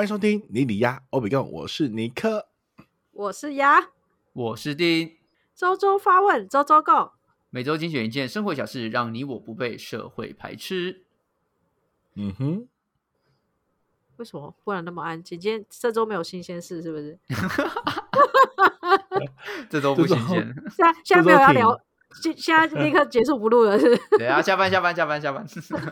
欢迎收听尼里鸭欧比贡，我是尼克。我是鸭，我是丁，周周发问，周周 go。每周精选一件生活小事，让你我不被社会排斥。嗯哼，为什么忽然那么安静？今天这周没有新鲜事，是不是？这周不新鲜，现在现在没有要聊，现现在立刻结束不录了，是不是？对啊，下班下班下班下班。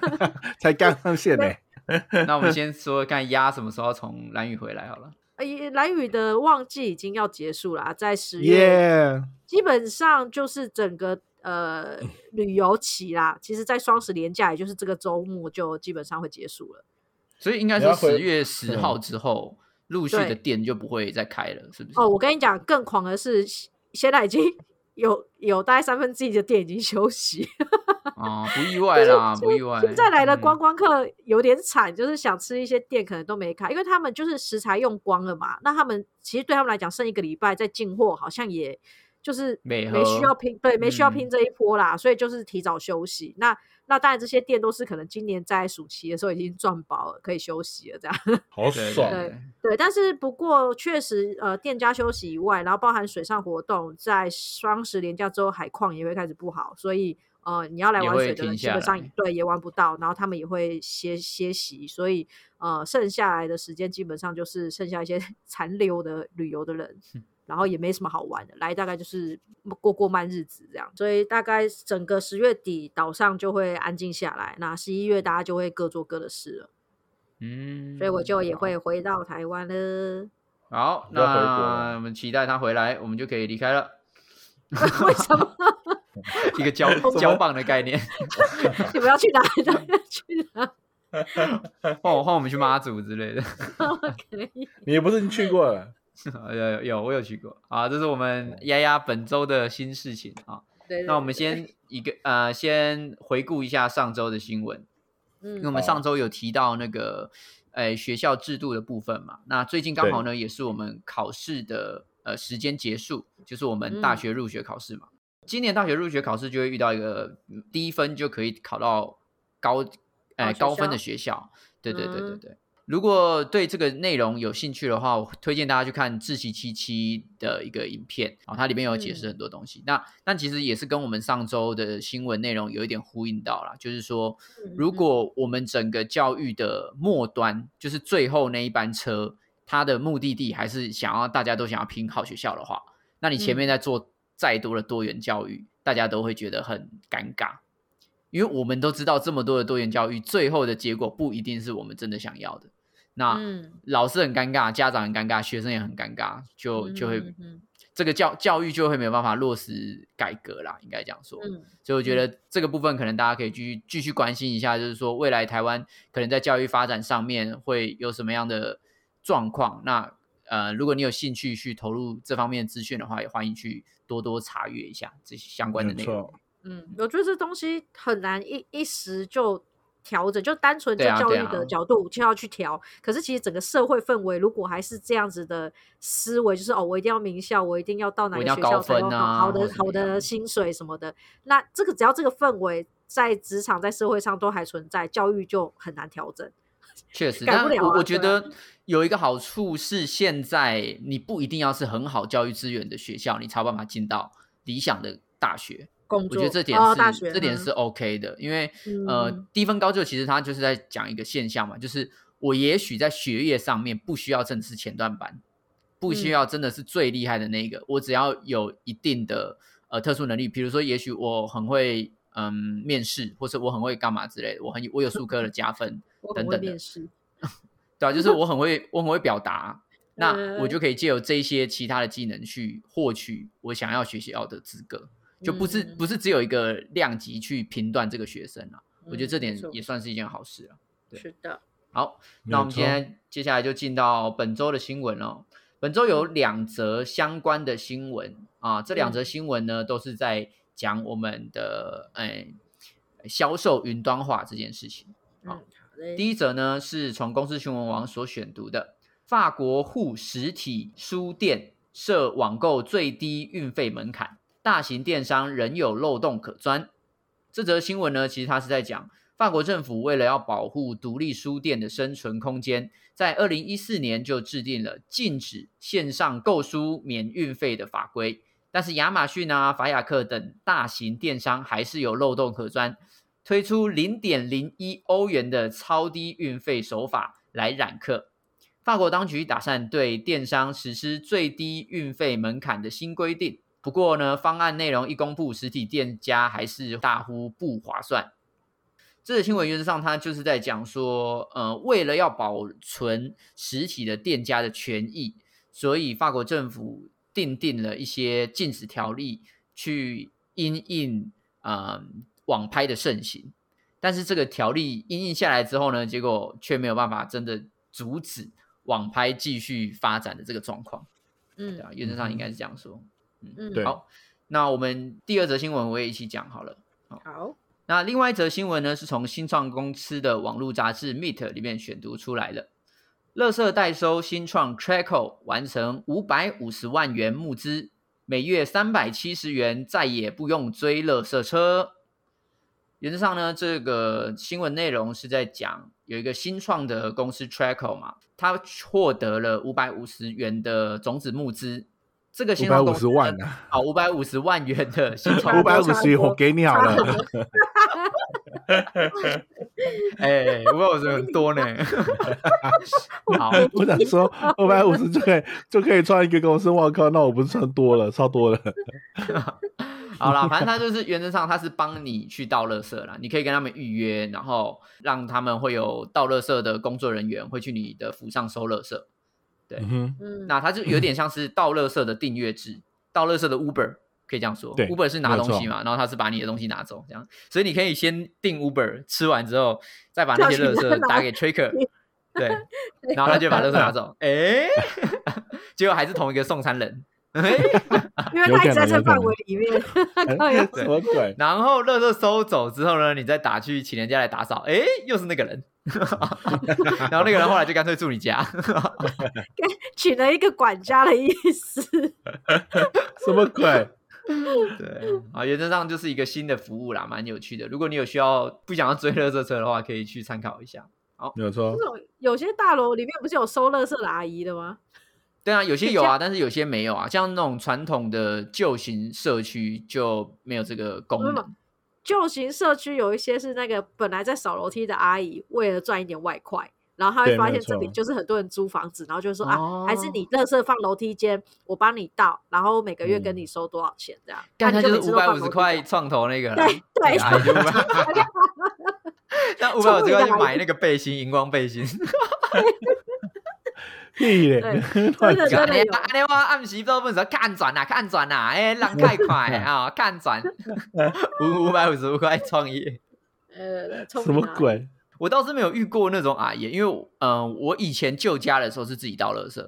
才刚上线呢、那我们先说看鸭什么时候从蓝雨回来好了。呃，蓝雨的旺季已经要结束了啊，在十月耶！基本上就是整个呃旅游期啦。其实，在双十连假，也就是这个周末，就基本上会结束了。所以应该你要回说十月十号之后，陆续的店就不会再开了，是不是？哦，我跟你讲，更狂的是，现在已经有有大概三分之一的店已经休息。哦，不意外啦，不意外。现在来的嗯观光客有点惨，就是想吃一些店可能都没开，因为他们就是食材用光了嘛。那他们其实对他们来讲，剩一个礼拜再进货，好像也就是美没需要拼，对，没需要嗯拼这一波啦，所以就是提早休息。那那当然，这些店都是可能今年在暑期的时候已经赚饱了，可以休息了这样。好爽，对对，但是不过确实，呃，店家休息以外，然后包含水上活动，在双十连假之后，海况也会开始不好，所以呃，你要来玩水的人基本上来对也玩不到，然后他们也会歇歇息，所以呃，剩下来的时间基本上就是剩下一些 残留的旅游的人。然后也没什么好玩的，来大概就是过过慢日子这样，所以大概整个十月底岛上就会安静下来，那十一月大家就会各做各的事了，嗯，所以我就也会回到台湾了。好。那我们期待他回来，我们就可以离开了。为什么？一个交交棒的概念，你们要去哪里？大家去哪？换我换我们去妈祖之类的。可以。你也不是已经去过了？有有有，我有去过啊，这是我们丫丫本周的新事情啊。对那我们，先一个呃，先回顾一下上周的新闻，嗯因为我嗯，们上周有提到那个呃学校制度的部分嘛。那最近刚好呢，也是我们考试的呃时间结束，就是我们大嗯学入学考试嘛。今年大学入学考试就会遇到一个嗯低分就可以考到高呃高分的学校。对对对对嗯对。如果对这个内容有兴趣的话，我推荐大家去看志奇七七的一个影片啊、它里面有解释嗯很多东西。那但其实也是跟我们上周的新闻内容有一点呼应到啦，就是说，嗯如果我们整个教育的末端，就是最后那一班车，它的目的地还是想要大家都想要拼好学校的话，那你前面嗯在做再多的多元教育，大家都会觉得很尴尬。因为我们都知道，这么多的多元教育，最后的结果不一定是我们真的想要的。那、嗯老师很尴尬，家长很尴尬，学生也很尴尬，就就会、这个教教育就会没有办法落实改革啦，应该这样说。嗯所以我觉得这个部分可能大家可以继续继续关心一下，就是说未来台湾可能在教育发展上面会有什么样的状况。那呃，如果你有兴趣去投入这方面的资讯的话，也欢迎去多多查阅一下这些相关的内容。嗯，我觉得这东西很难一一时就调整，就单纯就教育的啊角度就要去调。可是其实整个社会氛围如果还是这样子的思维，就是哦，我一定要名校，我一定要到哪个学校才有好好的好的薪水什么的。那这个只要这个氛围在职场在社会上都还存在，教育就很难调整。确实，但改不了啊我我觉得有一个好处是，现在你不一定要是很好教育资源的学校，你才有办法进到理想的大学。工作我觉得这点是、哦大学嗯这点是 OK 的，因为、呃嗯。低分高就其实它就是在讲一个现象嘛，就是我也许在学业上面不需要正式前段班，不需嗯。要真的是最厉害的那一个，我只要有一定的呃特殊能力，比如说也许我很会嗯面试，或者我很会干嘛之类的，我很我有数科的加分 等等的 对啊，就是我很会我很会表达。那我嗯就可以借由这一些其他的技能去获取我想要学习到的资格，就不是嗯不是只有一个量级去评断这个学生啊。我觉得这点也算是一件好事啊。对是的，好，那我们错今天接下来就进到本周的新闻了。本周有两则相关的新闻啊，这两则新闻呢都是在讲我们的诶销售云端化这件事情。嗯，好的，第一则呢是从公司新闻网所选读的，法国沪实体书店设网购最低运费门槛，大型电商仍有漏洞可钻。这则新闻呢，其实它是在讲法国政府为了要保护独立书店的生存空间，在二零一四年就制定了禁止线上购书免运费的法规。但是亚马逊啊、法雅克等大型电商还是有漏洞可钻，推出零点零一欧元的超低运费手法来揽客。法国当局打算对电商实施最低运费门槛的新规定，不过呢，方案内容一公布，实体店家还是大呼不划算。这个新闻原则上，它就是在讲说，呃，为了要保存实体的店家的权益，所以法国政府定定了一些禁止条例，去因应呃网拍的盛行。但是这个条例因应下来之后呢，结果却没有办法真的阻止网拍继续发展的这个状况。对嗯啊，原则上应该是这样说。嗯，对好，那我们第二则新闻我也一起讲好了。好，那另外一则新闻呢，是从新创公司的网络杂志 Meet 里面选读出来的。乐色代收新创 Traco 完成五百五十万元募资，每月三百七十元，再也不用追乐色车。原则上呢，这个新闻内容是在讲有一个新创的公司 Traco 嘛，它获得了五百五十元的种子募资。这个五百五新创公司十万呢啊，好，五百五十万元的 新创五百五十我给你好了。哎，五百五十很多呢。好，我想说，五百五十就可以就可以创一个公司，我靠，那我不是算多了，超多了。好啦，反正他就是原则上他是帮你去倒垃圾啦，你可以跟他们预约，然后让他们会有倒垃圾的工作人员会去你的府上收垃圾。对嗯那它就有点像是倒垃圾的订阅制，倒垃圾的 Uber 可以这样说。对 Uber 是拿东西嘛，然后他是把你的东西拿走，这样，所以你可以先订 Uber，吃完之后再把那些垃圾打给 Tracker，对，然后他就把垃圾拿走，哎，结果还是同一个送餐人。哎 因为他一直在这范围里面，什么鬼？然后垃圾收走之后呢，你再打去请人家来打扫，哎，又是那个人，然后那个人后来就干脆住你家，取了一个管家的意思。什么鬼？对，啊，原则上就是一个新的服务啦，蛮有趣的。如果你有需要不想要追垃圾车的话，可以去参考一下。没有错这，种有些大楼里面不是有收垃圾的阿姨的吗？对啊，有些有啊，但是有些没有啊。像那种传统的旧型社区就没有这个功能。旧型社区有一些是那个本来在扫楼梯的阿姨，为了赚一点外快，然后她会发现这里就是很多人租房子，然后就说、啊，还是哦你垃圾放楼梯间，我帮你倒，然后每个月跟嗯你收多少钱这样。干他那你就是五百五十块创投那个，对对那阿姨就500 那五百五十块去买那个背心，荧光背心。屁嘞真的讲真的有安尼我暗时做份时候看转啊，看转啊，哎，人太快 啊，看转，五五百五十五块创业。呃，聪什？么鬼？我倒是没有遇过那种阿姨，因为嗯、呃我以前旧家的时候是自己倒垃圾，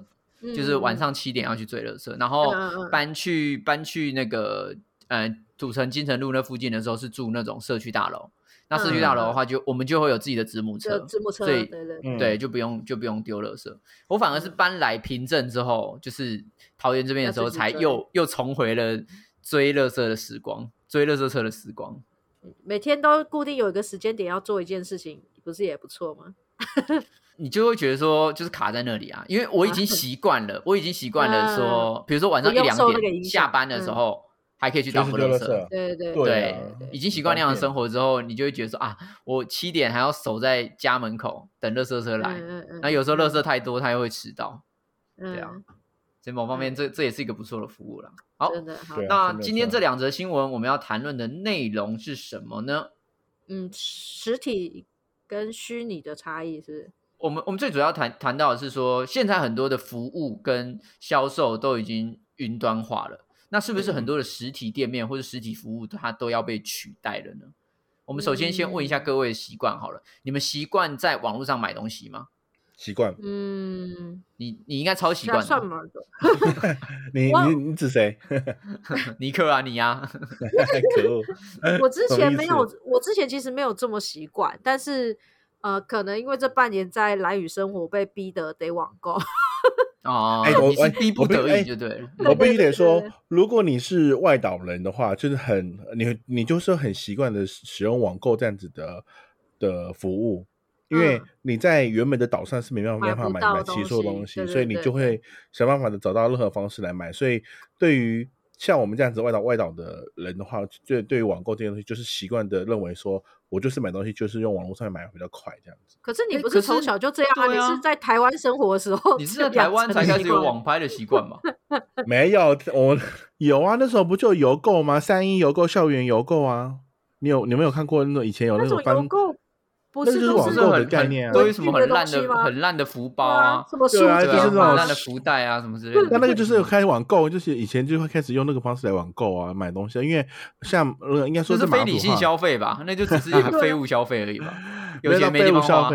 嗯就是晚上七点要去追垃圾，然后嗯嗯嗯搬去搬去那个呃土城金城路那附近的时候是住那种社区大楼，那社区大楼的话就、我们就会有自己的子母车就，字幕车，所以对对，嗯对，就不用就不用丢垃圾。我反而是搬来平镇之后，就是桃园这边的时候，才又又重回了追垃圾的时光，追垃圾车的时光。每天都固定有一个时间点要做一件事情，不是也不错吗？你就会觉得说，就是卡在那里啊，因为我已经习惯了，我已经习惯了说，比如说晚上一两点下班的时嗯候，还可以去倒垃圾。丢垃圾。对对对已经习惯那样的生活之后，你就会觉得说啊，我七点还要守在家门口等垃圾车来，嗯嗯嗯那有时候垃圾太多，他又会迟到。嗯对啊所以某方面，这这也是一个不错的服务了。好，真的好那今天这两则新闻我们要谈论的内容是什么呢？嗯，实体跟虚拟的差异是？我们我们最主要谈谈到的是说，现在很多的服务跟销售都已经云端化了，那是不是很多的实体店面或者实体服务它都要被取代了呢？我们首先先问一下各位的习惯好了，你们习惯在网络上买东西吗？习惯。嗯，你你应该超习惯的，算吗？你你你指谁？尼克啊，你呀、可恶！我之前没有，我之前其实没有这么习惯，但是呃，可能因为这半年在蓝宇生活，被逼得得网购。哦，哎我你是哎逼不得已就对了。我必须得说，如果你是外岛人的话，就是很你你就是很习惯的使用网购这样子的的服务，因为嗯你在原本的岛上是没办法没办法买买齐所有东东西，所以你就会想办法的找到任何方式来买。所以对于像我们这样子外岛外岛的人的话，对对于网购这些东西，就是习惯的认为说，我就是买东西就是用网络上面买比较快这样子。可是你不是从小就这样啊？你是在台湾生活的时候，你是在台湾才开始有网拍的习惯吗？没有，我有啊，那时候不就邮购吗？三一邮购、校园邮购啊，你有你们有看过那种以前有那种种翻邮购，不是就是是网购的概念啊都有什么很烂的很烂的福包啊啊，什么书对啊就是那种很烂的福袋啊什么之类的。那那个就是开始网购，就是以前就会开始用那个方式来网购啊，买东西啊。因为像呃，应该说这是非理性消费吧？那就只是一个 废物消费而已吧。有没到钱没地方花。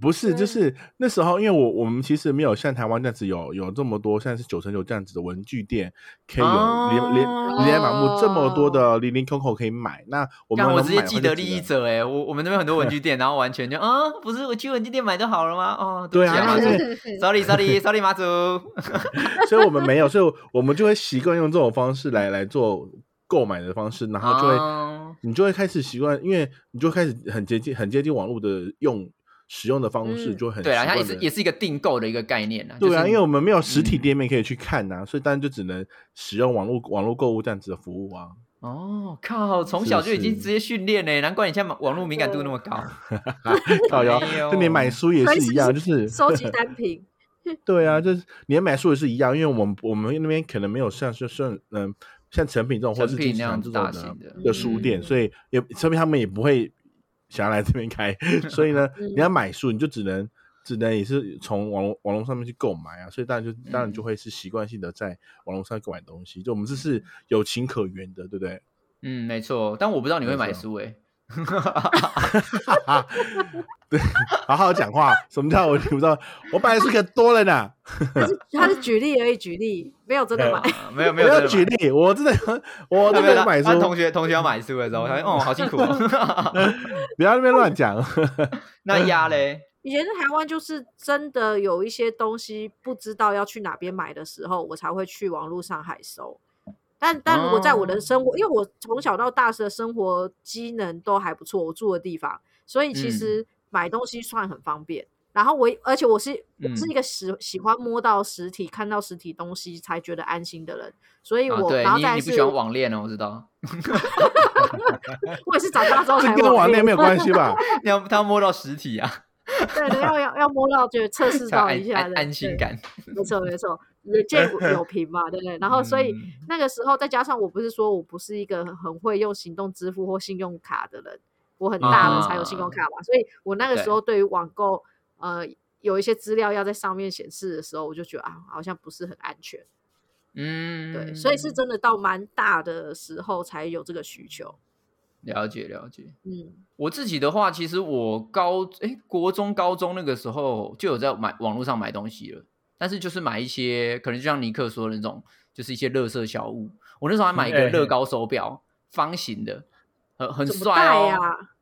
不是，就是那时候，因为我我们其实没有像台湾这样子有有这么多，像是九成九这样子的文具店，可以有连连哦琳琅满目这么多的零零 Coco 可以买。那我们干，我能直接既得利益者哎、我我们那边很多文具店，然后完全就啊，不是我去文具店买就好了吗？哦，对啊，sorry sorry sorry 马祖，所以我们没有，所以我们就会习惯用这种方式来来做购买的方式，然后就会、哦你就会开始习惯，因为你就开始很接近很接近网络的用使用的方式，嗯就很对啊，它也是也是一个订购的一个概念啊。对啊，就是因为我们没有实体嗯店面可以去看呐、所以当然就只能使用网络网络购物这样子的服务啊。哦靠，从小就已经是直接训练呢，难怪你现在网络敏感度那么高。靠腰没有，就连买书也是一样，就是收集单品，对啊，就是连买书也是一样，因为我们我们那边可能没有像是像嗯像成品这种或是成品金石堂那样这种的型的的书店，嗯所以也成品他们也不会想要来这边开，所以呢，嗯你要买书你就只能。只能也是从网络网络上面去购买啊，所以当然就当然就嗯会是习惯性的在网络上购买东西，就我们这是有情可原的，对不对？嗯，没错，但我不知道你会买书哎。对，好好讲话。什么叫我听不到？我本来是可多了呢。他是举例而已，举例没有真的买。啊没有 没有真的买要举例，我真的我真他同学同学要买书的时候，他说哦好辛苦哦。不要在那边乱讲。那鸭嘞？以前在台湾就是真的有一些东西不知道要去哪边买的时候，我才会去网络上海搜。但但如果在我的哦生活，因为我从小到大的生活机能都还不错，我住的地方，所以其嗯实买东西算很方便。然后我而且我是我是嗯一个喜喜欢摸到实体、看到实体东西才觉得安心的人，所以啊，我、对然后你你不喜欢网恋哦，我知道。我也是长大之后才跟网恋没有关系吧？你要他摸到实体啊，对的，要要要摸到，就测试到一下的安安心。感。没错没错，眼见有 凭嘛，对不对？然后所以嗯那个时候再加上我不是说我不是一个很会用行动支付或信用卡的人，我很大了才有信用卡嘛，所以我那个时候对于网购呃有一些资料要在上面显示的时候，我就觉得啊好像不是很安全，嗯，对，所以是真的到蛮大的时候才有这个需求，了解了解。嗯我自己的话，其实我高诶国中、高中那个时候就有在买网络上买东西了，但是就是买一些可能就像尼克说的那种，就是一些乐色小物。我那时候还买一哎个乐高手表，方形的，很很帅哦。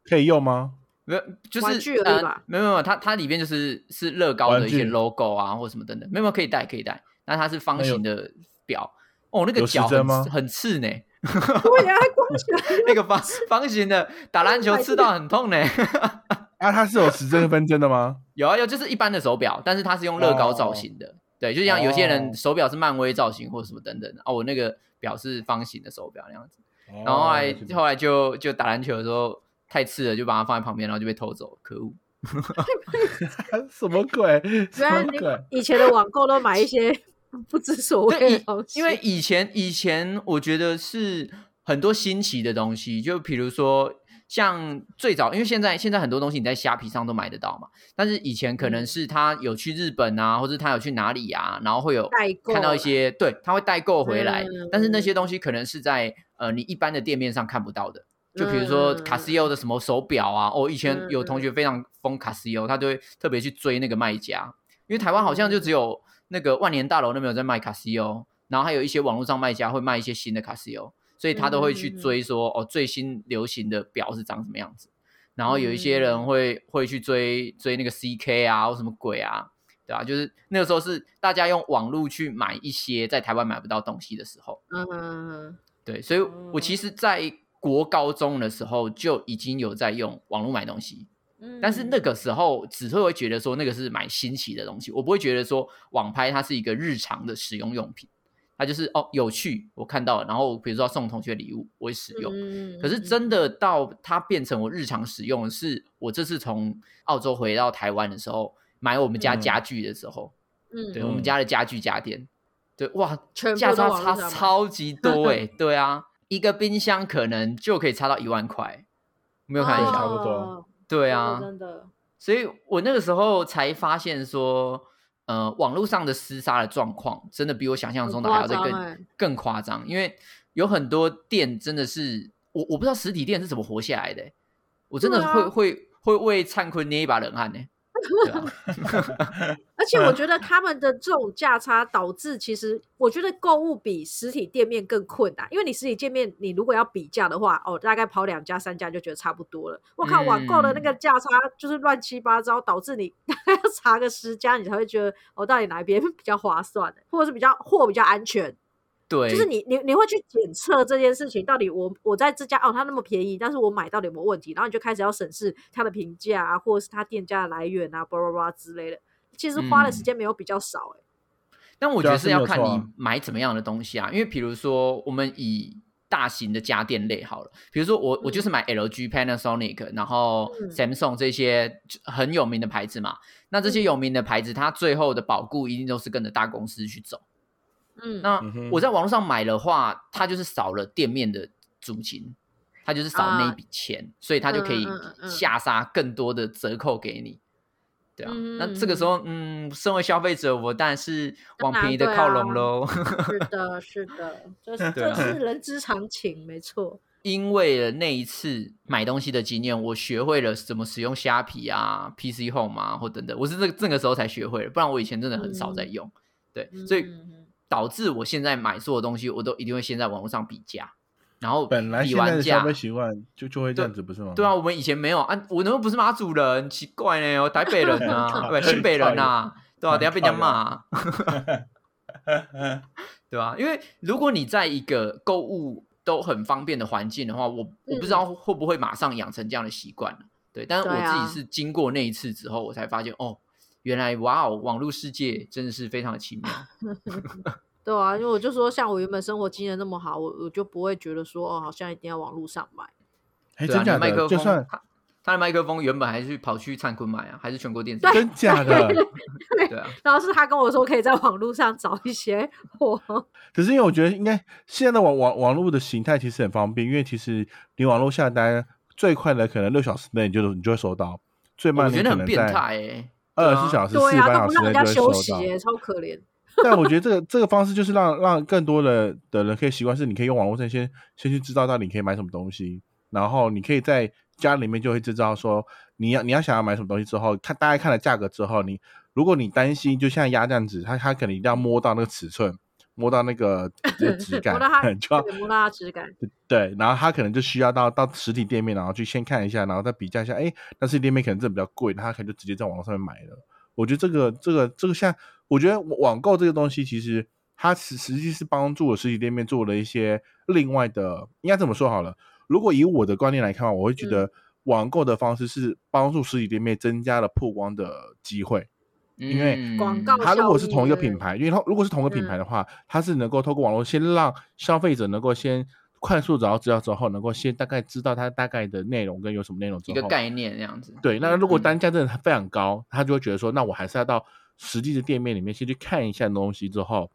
可以用吗？没有，就是呃，没有没有，它它里面就是是乐高的一些 logo 啊，或什么等等，没有没有可以戴可以戴，那它是方形的表，哦，那个脚很刺很刺呢，对呀、光 那个方方形的打篮球 刺到很痛呢。啊，它是有时针分针的吗？有啊有，就是一般的手表，但是它是用乐高造型的，对，就像有些人哦手表是漫威造型或者什么等等的，哦，我那个表是方形的手表那样子，然后后来哦后来就就打篮球的时候太次了，就把它放在旁边，然后就被偷走，可恶。什么鬼？什原来你么鬼？以前的网购都买一些不知所谓的东西，因为以前以前我觉得是很多新奇的东西，就比如说像最早，因为现在现在很多东西你在虾皮上都买得到嘛，但是以前可能嗯。是他有去日本啊，或者他有去哪里啊，然后会有看到一些对，他会代购回来，嗯。但是那些东西可能是在呃你一般的店面上看不到的。就比如说嗯卡西欧的什么手表啊，哦，以前嗯有同学非常疯卡西欧，他就会特别去追那个卖家，因为台湾好像就只有那个万年大楼那边有在卖卡西欧，然后还有一些网络上卖家会卖一些新的卡西欧，所以他都会去追说哦最新流行的表是长什么样子，然后有一些人会会去追追那个 CK 啊或什么鬼啊，对吧、就是那个时候是大家用网络去买一些在台湾买不到东西的时候，嗯嗯嗯对，所以我其实，在国高中的时候就已经有在用网络买东西，但是那嗯个时候只会会觉得说那个是买新奇的东西，我不会觉得说网拍它是一个日常的使用用品，它就是哦有趣，我看到了，然后比如说要送同学礼物，我会使用。嗯。可是真的到它变成我日常使用的是，我这次从澳洲回到台湾的时候，买我们家嗯。家具的时候，嗯对我们家的家具家电，对哇，全部价差差超级 多哎、对啊，一个冰箱可能就可以差到一万块，没有开玩对笑，差不多。哦对啊，真的。所以我那个时候才发现说，呃，网络上的厮杀的状况真的比我想象中的还要再更、更夸张，因为有很多店真的是我我不知道实体店是怎么活下来的欸、我真的会、会会为灿坤捏一把冷汗呢、而且我觉得他们的这种价差导致，其实我觉得购物比实体店面更困难，因为你实体店面你如果要比价的话，哦，大概跑两家三家就觉得差不多了。我靠，网购的那个价差就是乱七八糟，导致你 大概要查个十家，你才会觉得哦，到底哪一边比较划算，或者是比较货比较安全。对，就是你你你会去检测这件事情，到底我我在这家哦，它那么便宜，但是我买到底有没有问题？然后你就开始要审视它的评价啊，或者是它店家的来源啊，巴拉巴拉之类的。其实花的时间没有比较少、欸，但我觉得是要看你买怎么样的东西啊，因为比如说我们以大型的家电类好了，比如说我我就是买 LG、Panasonic，然后嗯 Samsung 这些很有名的牌子嘛。那这些嗯有名的牌子，它最后的保固一定都是跟着大公司去走。嗯，那我在网络上买的话，它就是少了店面的租金，它就是少那一啊笔钱，所以它就可以下杀更多的折扣给你。对啊，嗯那这个时候，嗯，身为消费者，我当然是往便宜的靠拢喽。是的，是的，这是这是人之常情，没错。因为了那一次买东西的经验，我学会了怎么使用虾皮啊、PC Home 啊，或等等。我是这个这个时候才学会的，不然我以前真的很少在用。对，所以导致我现在买所有东西，我都一定会先在网络上比价，然后本来比完价习惯就就会这样子，不是吗？对啊，，我们以前没有啊，我那又不是马祖人，奇怪呢，我台北人啊，对，新北人啊，对啊、等下被人家骂、啊，对吧、因为如果你在一个购物都很方便的环境的话，我我不知道会不会马上养成这样的习惯了。对，但是我自己是经过那一次之后，我才发现哦，原来哇哦，网络世界真的是非常的奇妙。对啊，因为我就说，像我原本生活经验那么好，我我就不会觉得说，哦，好像一定要网络上买。哎，真假的？麦克风，就算他他的麦克风原本还是跑去灿坤买啊，还是全国电子？真假的，对啊，然后是他跟我说，可以在网络上找一些货。可是因为我觉得应该现在的网网网络的形态其实很方便，因为其实你网络下单最快的可能六小时内你就你就会收到，最慢我觉得很变你可能在态哎、二十四小时、四对啊，十八小都不让人家时内就会收到。休息耶，超可怜。但我觉得这个这个方式就是让让更多的的人可以习惯，是你可以用网络上先先去知道到底你可以买什么东西，然后你可以在家里面就会知道说你要你要想要买什么东西之后，看大概看了价格之后，你如果你担心就像鸭这样子，它它可能一定要摸到那个尺寸，摸到那个 这质感摸到它，就要对摸到它质感。对，然后他可能就需要到到实体店面，然后去先看一下，然后再比较一下，哎，那实体店面可能真的比较贵，他可能就直接在网络上面买了。我觉得这个这个这个像，我觉得网购这个东西，其实它实实际是帮助了实体店面做了一些另外的，应该这么说好了。如果以我的观念来看，我会觉得网购的方式是帮助实体店面增加了曝光的机会。因为嗯广告它如果是同一个品牌，因为它如果是同一个品牌的话，它是能够透过网络先让消费者能够先快速找到资料之后，能够先大概知道它大概的内容跟有什么内容之后，一个概念这样子。对，那如果嗯单价真的非常高，他就会觉得说，那我还是要到实际的店面里面先去看一下东西之后，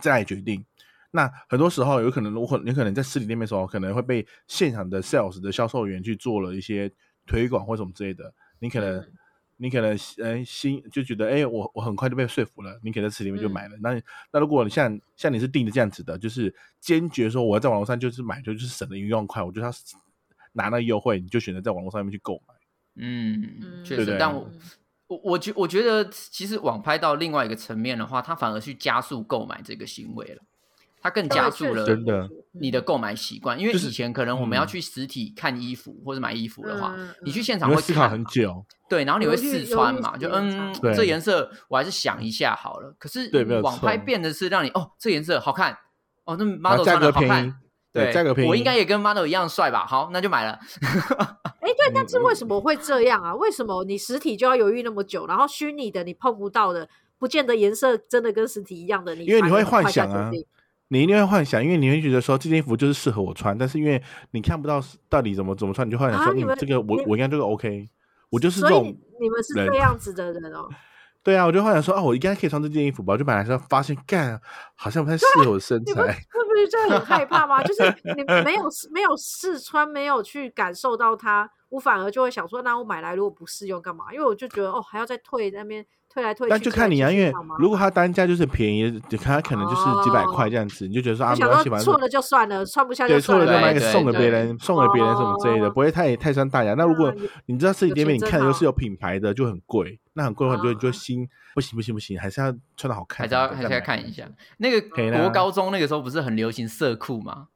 再来决定。那很多时候有可能，我可你可能在实体店面的时候，可能会被现场的 sales 的销售员去做了一些推广或什么之类的，你可能。嗯你可能呃心就觉得，哎、我我很快就被说服了，你可能在实体店面就嗯买了。那那如果你像像你是定的这样子的，就是坚决说我要在网络上就是买，就就是省了一万块，我就要拿那优惠，你就选择在网络上面去购买。嗯，嗯确对对。实但我我我觉我觉得，其实网拍到另外一个层面的话，它反而去加速购买这个行为了，它更加速了真的你的购买习惯。因为以前可能我们要嗯去实体看衣服或者买衣服的话，你去现场会思考看很久，对，然后你会试穿嘛，就嗯这颜色我还是想一下好了。可是对没有网拍错变的是让你哦，这颜色好看，哦，那 model 穿的好看，，对，价格便宜，我应该也跟 model 一样帅吧？好，那就买了。哎，对，但是为什么会这样啊？为什么你实体就要犹豫那么久，然后虚拟的你碰不到的，不见得颜色真的跟实体一样的，你因为你会幻想啊你一定会幻想，因为你会觉得说这件衣服就是适合我穿，但是因为你看不到到底怎么怎么穿，你就幻想说，嗯，啊你们这个我我应该这个 OK，我就是这种你们是人这样子的人哦。对啊，我就幻想说哦，我应该可以穿这件衣服吧，我就本来之后发现，干好像不太适合我的身材。会不会就很害怕吗？就是你没有没有试穿，没有去感受到它，我反而就会想说，那我买来如果不适用干嘛？因为我就觉得哦，还要再退那边退来退去。但就看你啊，因为如果它单价就是便宜，它可能就是几百块这样子，你就觉得说啊，我想没关系，反正错了就算了，穿不下对错了就。买给送给别人，送给别人什么之类的，哦不会太太伤大雅。那如果你知道实体有店面，你看的又是有品牌的，就很贵，那很贵的话，你就你就心不行不行不行，还是要穿的好看，还是要还是要看一下。那个国高中那个时候不是很流行色裤吗？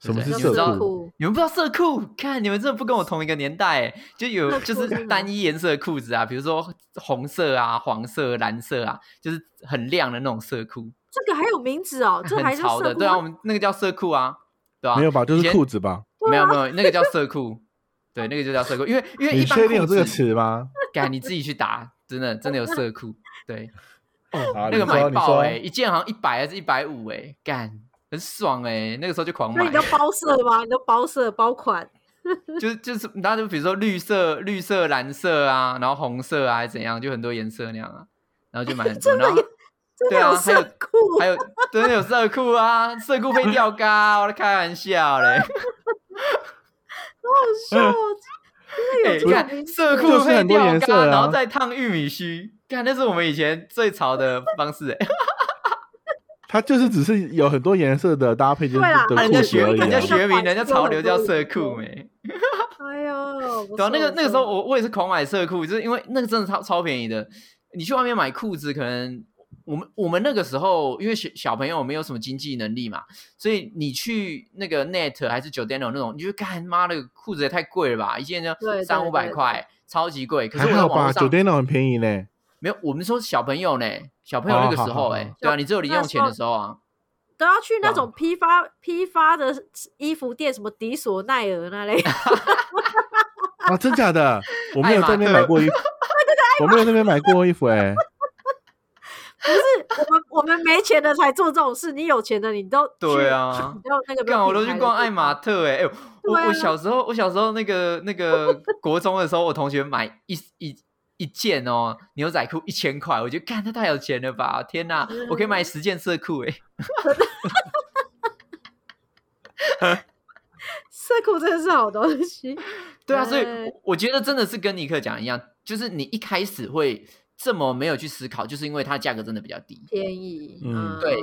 什么是对不对你们知道色裤？你们不知道色裤？看你们真的不跟我同一个年代欸，就有就是单一颜色的裤子啊，比如说红色啊、黄色、蓝色啊，就是很亮的那种色裤，这个还有名字哦，这还是很潮的。对啊，我们那个叫色裤啊，对吧？没有吧？就是裤子吧？没有没有，那个叫色裤，对，那个就叫色裤，因为因为你一般确定有这个词吗？敢你自己去打，真的真的有色裤，对，哦那个买爆哎、一件好像一百还是一百五哎，干很爽哎、那个时候就狂买你，要包色吗？你要包色包款？就是就是，那就比如说绿色、绿色、蓝色啊，然后红色啊，还是怎样，就很多颜色那样啊，然后就买很多，然后真的有真的有对啊还有色裤？还有 真的有色裤啊，色裤配吊嘎，我在开玩笑嘞，好笑哦，哎、你看色裤就是配吊嘎，然后啊再烫玉米须，看那是我们以前最潮的方式哎、它就是只是有很多颜色的搭配，就是的啊人家学裤子而已啊。人家学名，人家潮流叫色裤没。哎呦，不对啊，那个那个时候我我也是狂买色裤，就是因为那个真的超超便宜的。你去外面买裤子，可能我们我们那个时候因为小小朋友没有什么经济能力嘛，所以你去那个 Net 还是 Giordano 那种，你就干妈的裤子也太贵了吧，一件就三五百块，超级贵。可是我还好吧在网络上，Jordano 很便宜呢。没有，我们说小朋友呢，小朋友那个时候哎、好对啊，你只有零用钱的时候啊，都要去那种批发批发的衣服店，什么迪索奈尔那类。啊，真假的？我没有在那边买过衣服，我没有在那边买过衣服哎。不是我们我们没钱的才做这种事，你有钱的你都去对啊干，我都去逛爱马特哎、欸，哎、我啊我小时候，我小时候那个那个国中的时候，我同学买一一一件哦牛仔裤一千块，我觉得干他太有钱了吧！天哪，我可以买十件色裤哎、色裤真的是好东西。对啊，所以我我觉得真的是跟尼克讲一样，就是你一开始会这么没有去思考，就是因为它价格真的比较低。便宜，嗯。对。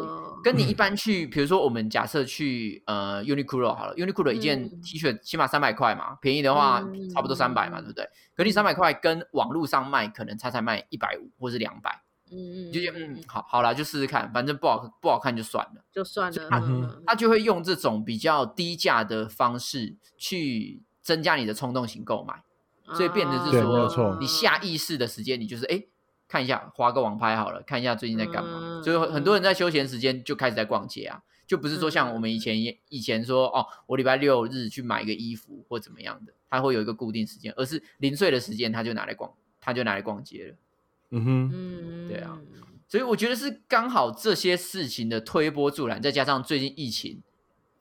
跟你一般去，比如说我们假设去呃 Uniqlo 好了，Uniqlo 一件嗯。T 恤起码三百块嘛，便宜的话嗯差不多三百嘛，对不对？可你三百块跟网络上卖，可能它才卖一百五或是两百，嗯嗯，就觉得嗯嗯好好啦，就试试看，反正不好不好看就算了。就算了，他嗯他就会用这种比较低价的方式去增加你的冲动型购买，所以变得是对说你下意识的时间，你就是哎看一下划个网拍好了，看一下最近在干嘛。嗯所以很多人在休闲时间就开始在逛街啊，就不是说像我们以前以前说哦，我礼拜六日去买一个衣服或怎么样的，他会有一个固定时间，而是零碎的时间他就拿来逛，他就拿来逛街了。嗯哼，嗯，对啊，所以我觉得是刚好这些事情的推波助澜，再加上最近疫情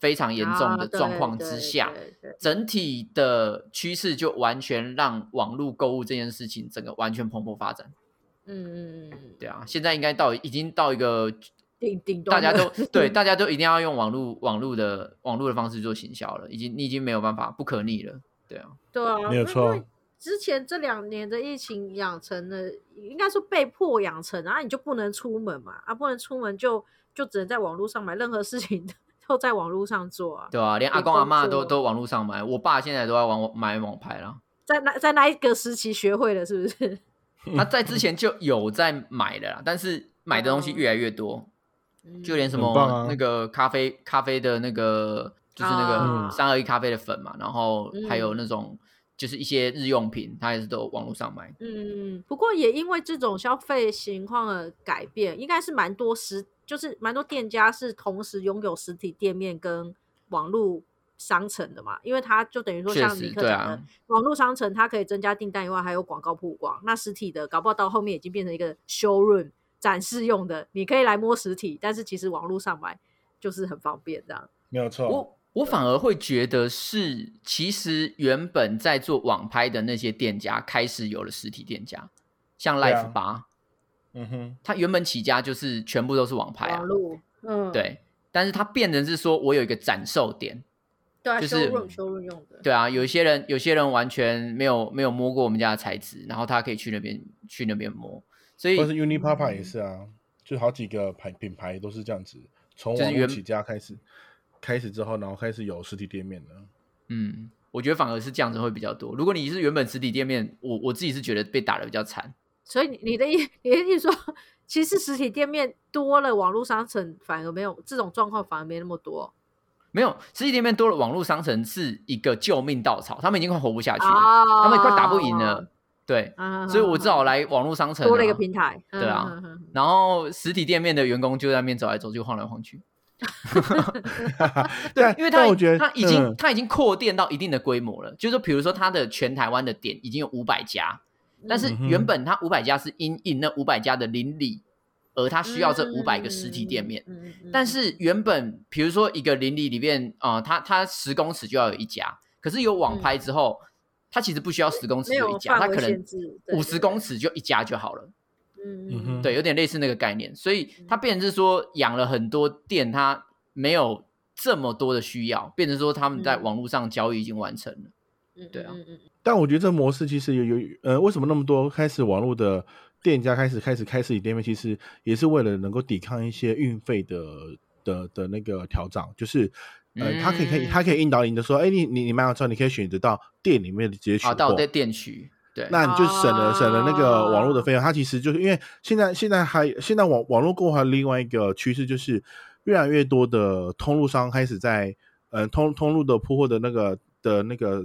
非常严重的状况之下，对对整体的趋势就完全让网络购物这件事情整个完全蓬勃发展。嗯嗯嗯，对啊，现在应该到已经到一个顶顶大家都 对大家都一定要用网络网络的网络的方式做行销了，已经你已经没有办法不可逆了。对啊，对啊，没有错。之前这两年的疫情养成了，应该说被迫养成然啊，你就不能出门嘛，啊，不能出门就就只能在网络上买，任何事情 都在网络上做啊。对啊，连阿公阿妈都都网络上买，我爸现在都在网买网拍了。在那在那一个时期学会了，是不是？他在之前就有在买的啦，但是买的东西越来越多，就连什么那个咖啡咖啡的那个就是那啊。个三二一咖啡的粉嘛，然后还有嗯那种就是一些日用品，他也是都有网络上买。嗯，不过也因为这种消费情况的改变，应该是蛮多实，就是蛮多店家是同时拥有实体店面跟网络商城的嘛，因为它就等于说像尼实对克讲的，啊，网络商城它可以增加订单以外，还有广告曝光。那实体的搞不好到后面已经变成一个 showroom 展示用的，你可以来摸实体，但是其实网络上买就是很方便这样。没有错。我我反而会觉得是，其实原本在做网拍的那些店家开始有了实体店家，像 Life 八、嗯哼，它原本起家就是全部都是网拍啊网，络，嗯，对，但是它变成是说我有一个展售点，对啊，就是 showroom showroom 用的，对啊，有一些人有些人完全没有没有摸过我们家的材质，然后他可以去那边去那边摸，所以或是 Unipapa 也是啊，就好几个牌品牌都是这样子，从网络起家开始，开始之后，然后开始有实体店面的。嗯，我觉得反而是这样子会比较多。如果你是原本实体店面，我我自己是觉得被打的比较惨。所以你你的意你的意思说，其实实体店面多了，网络商城反而没有这种状况，反而没那么多没有实体店面多了，网络商城是一个救命稻草，他们已经快活不下去他们快打不赢了。对，啊所以我只好来网络商城、多了一个平台，对啊。然后实体店面的员工就在那边走来走去，晃来晃去。对，因为他我觉得他已经、嗯。他已经扩店到一定的规模了，就是说，比如说他的全台湾的店已经有五百家，但是原本他五百家是因应那五百家的邻里，而他需要这五百个实体店面。嗯嗯嗯嗯但是原本比如说一个邻里里面啊、呃，它它十公尺就要有一家，可是有网拍之后，它其实不需要十公尺有有一家，它可能五十公尺就一家就好了。嗯嗯对，有点类似那个概念，所以它变成是说养了很多店，它没有这么多的需要，变成说他们在嗯网络上交易已经完成了。嗯对啊嗯嗯嗯但我觉得这模式其实有有呃，为什么那么多开始网络的店家开始开始开实体店面，其实也是为了能够抵抗一些运费的的的那个调整，就是呃，他可以可以他可以引导你的说，哎，你你你买完之后，你可以选择到店里面直接取啊，到我在店取，对，那你就省了、省了那个网络的哦费用。它其实就是因为现在现在还现在网网络购还有另外一个趋势，就是越来越多的通路商开始在呃通通路的铺货的那个的那个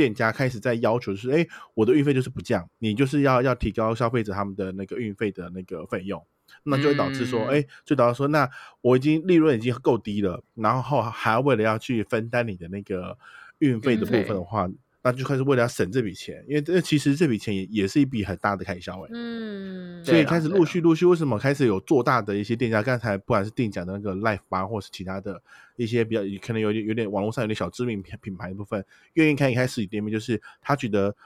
店家开始在要求，就是哎，我的运费就是不降，你就是要要提高消费者他们的那个运费的那个费用。那就会导致说，嗯哎、就导致说，那我已经利润已经够低了，然后还要为了要去分担你的那个运费的部分的话，那就开始为了要省这笔钱，因为这其实这笔钱也也是一笔很大的开销哎、嗯，所以开始陆续陆续，为什么开始有做大的一些店家？刚才不管是定讲的那个 Life 吧，或是其他的一些比较可能有点有点网络上有点小知名品品牌的部分，愿意开一开实体店面，就是他觉得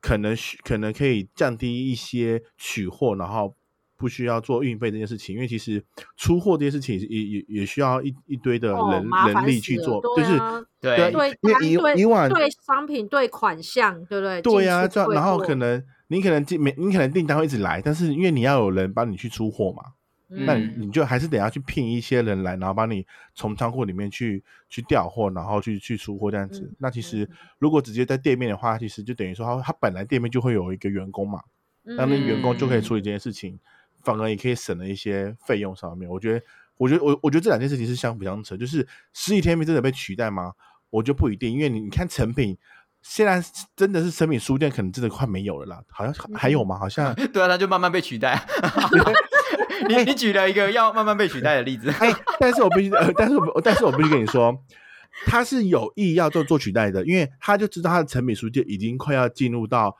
可能可能可以降低一些取货，然后不需要做运费这件事情，因为其实出货这件事情也也也需要一一堆的哦人、人力去做，对就是啊对对对因为以往对商品对款项，对不对？对呀、呀，这样然后可能你可能进没你可能订单会一直来，但是因为你要有人帮你去出货嘛，那你就还是得要去聘一些人来，然后帮你从仓库里面去去调货，然后去去出货这样子。嗯那其实如果直接在店面的话，其实就等于说他他本来店面就会有一个员工嘛，那那员工就可以处理这件事情，反而也可以省了一些费用上面。我觉得，我觉得我我觉得这两件事情是相辅相成，就是实体店面真的被取代吗？我觉得不一定，因为你你看成品。现在真的是成品书店，可能真的快没有了啦。好像还有吗？好像 对啊，它就慢慢被取代。你你举了一个要慢慢被取代的例子，哎，但是我必须，呃、但是我但是我必须跟你说，他是有意要做做取代的，因为他就知道他的成品书店已经快要进入到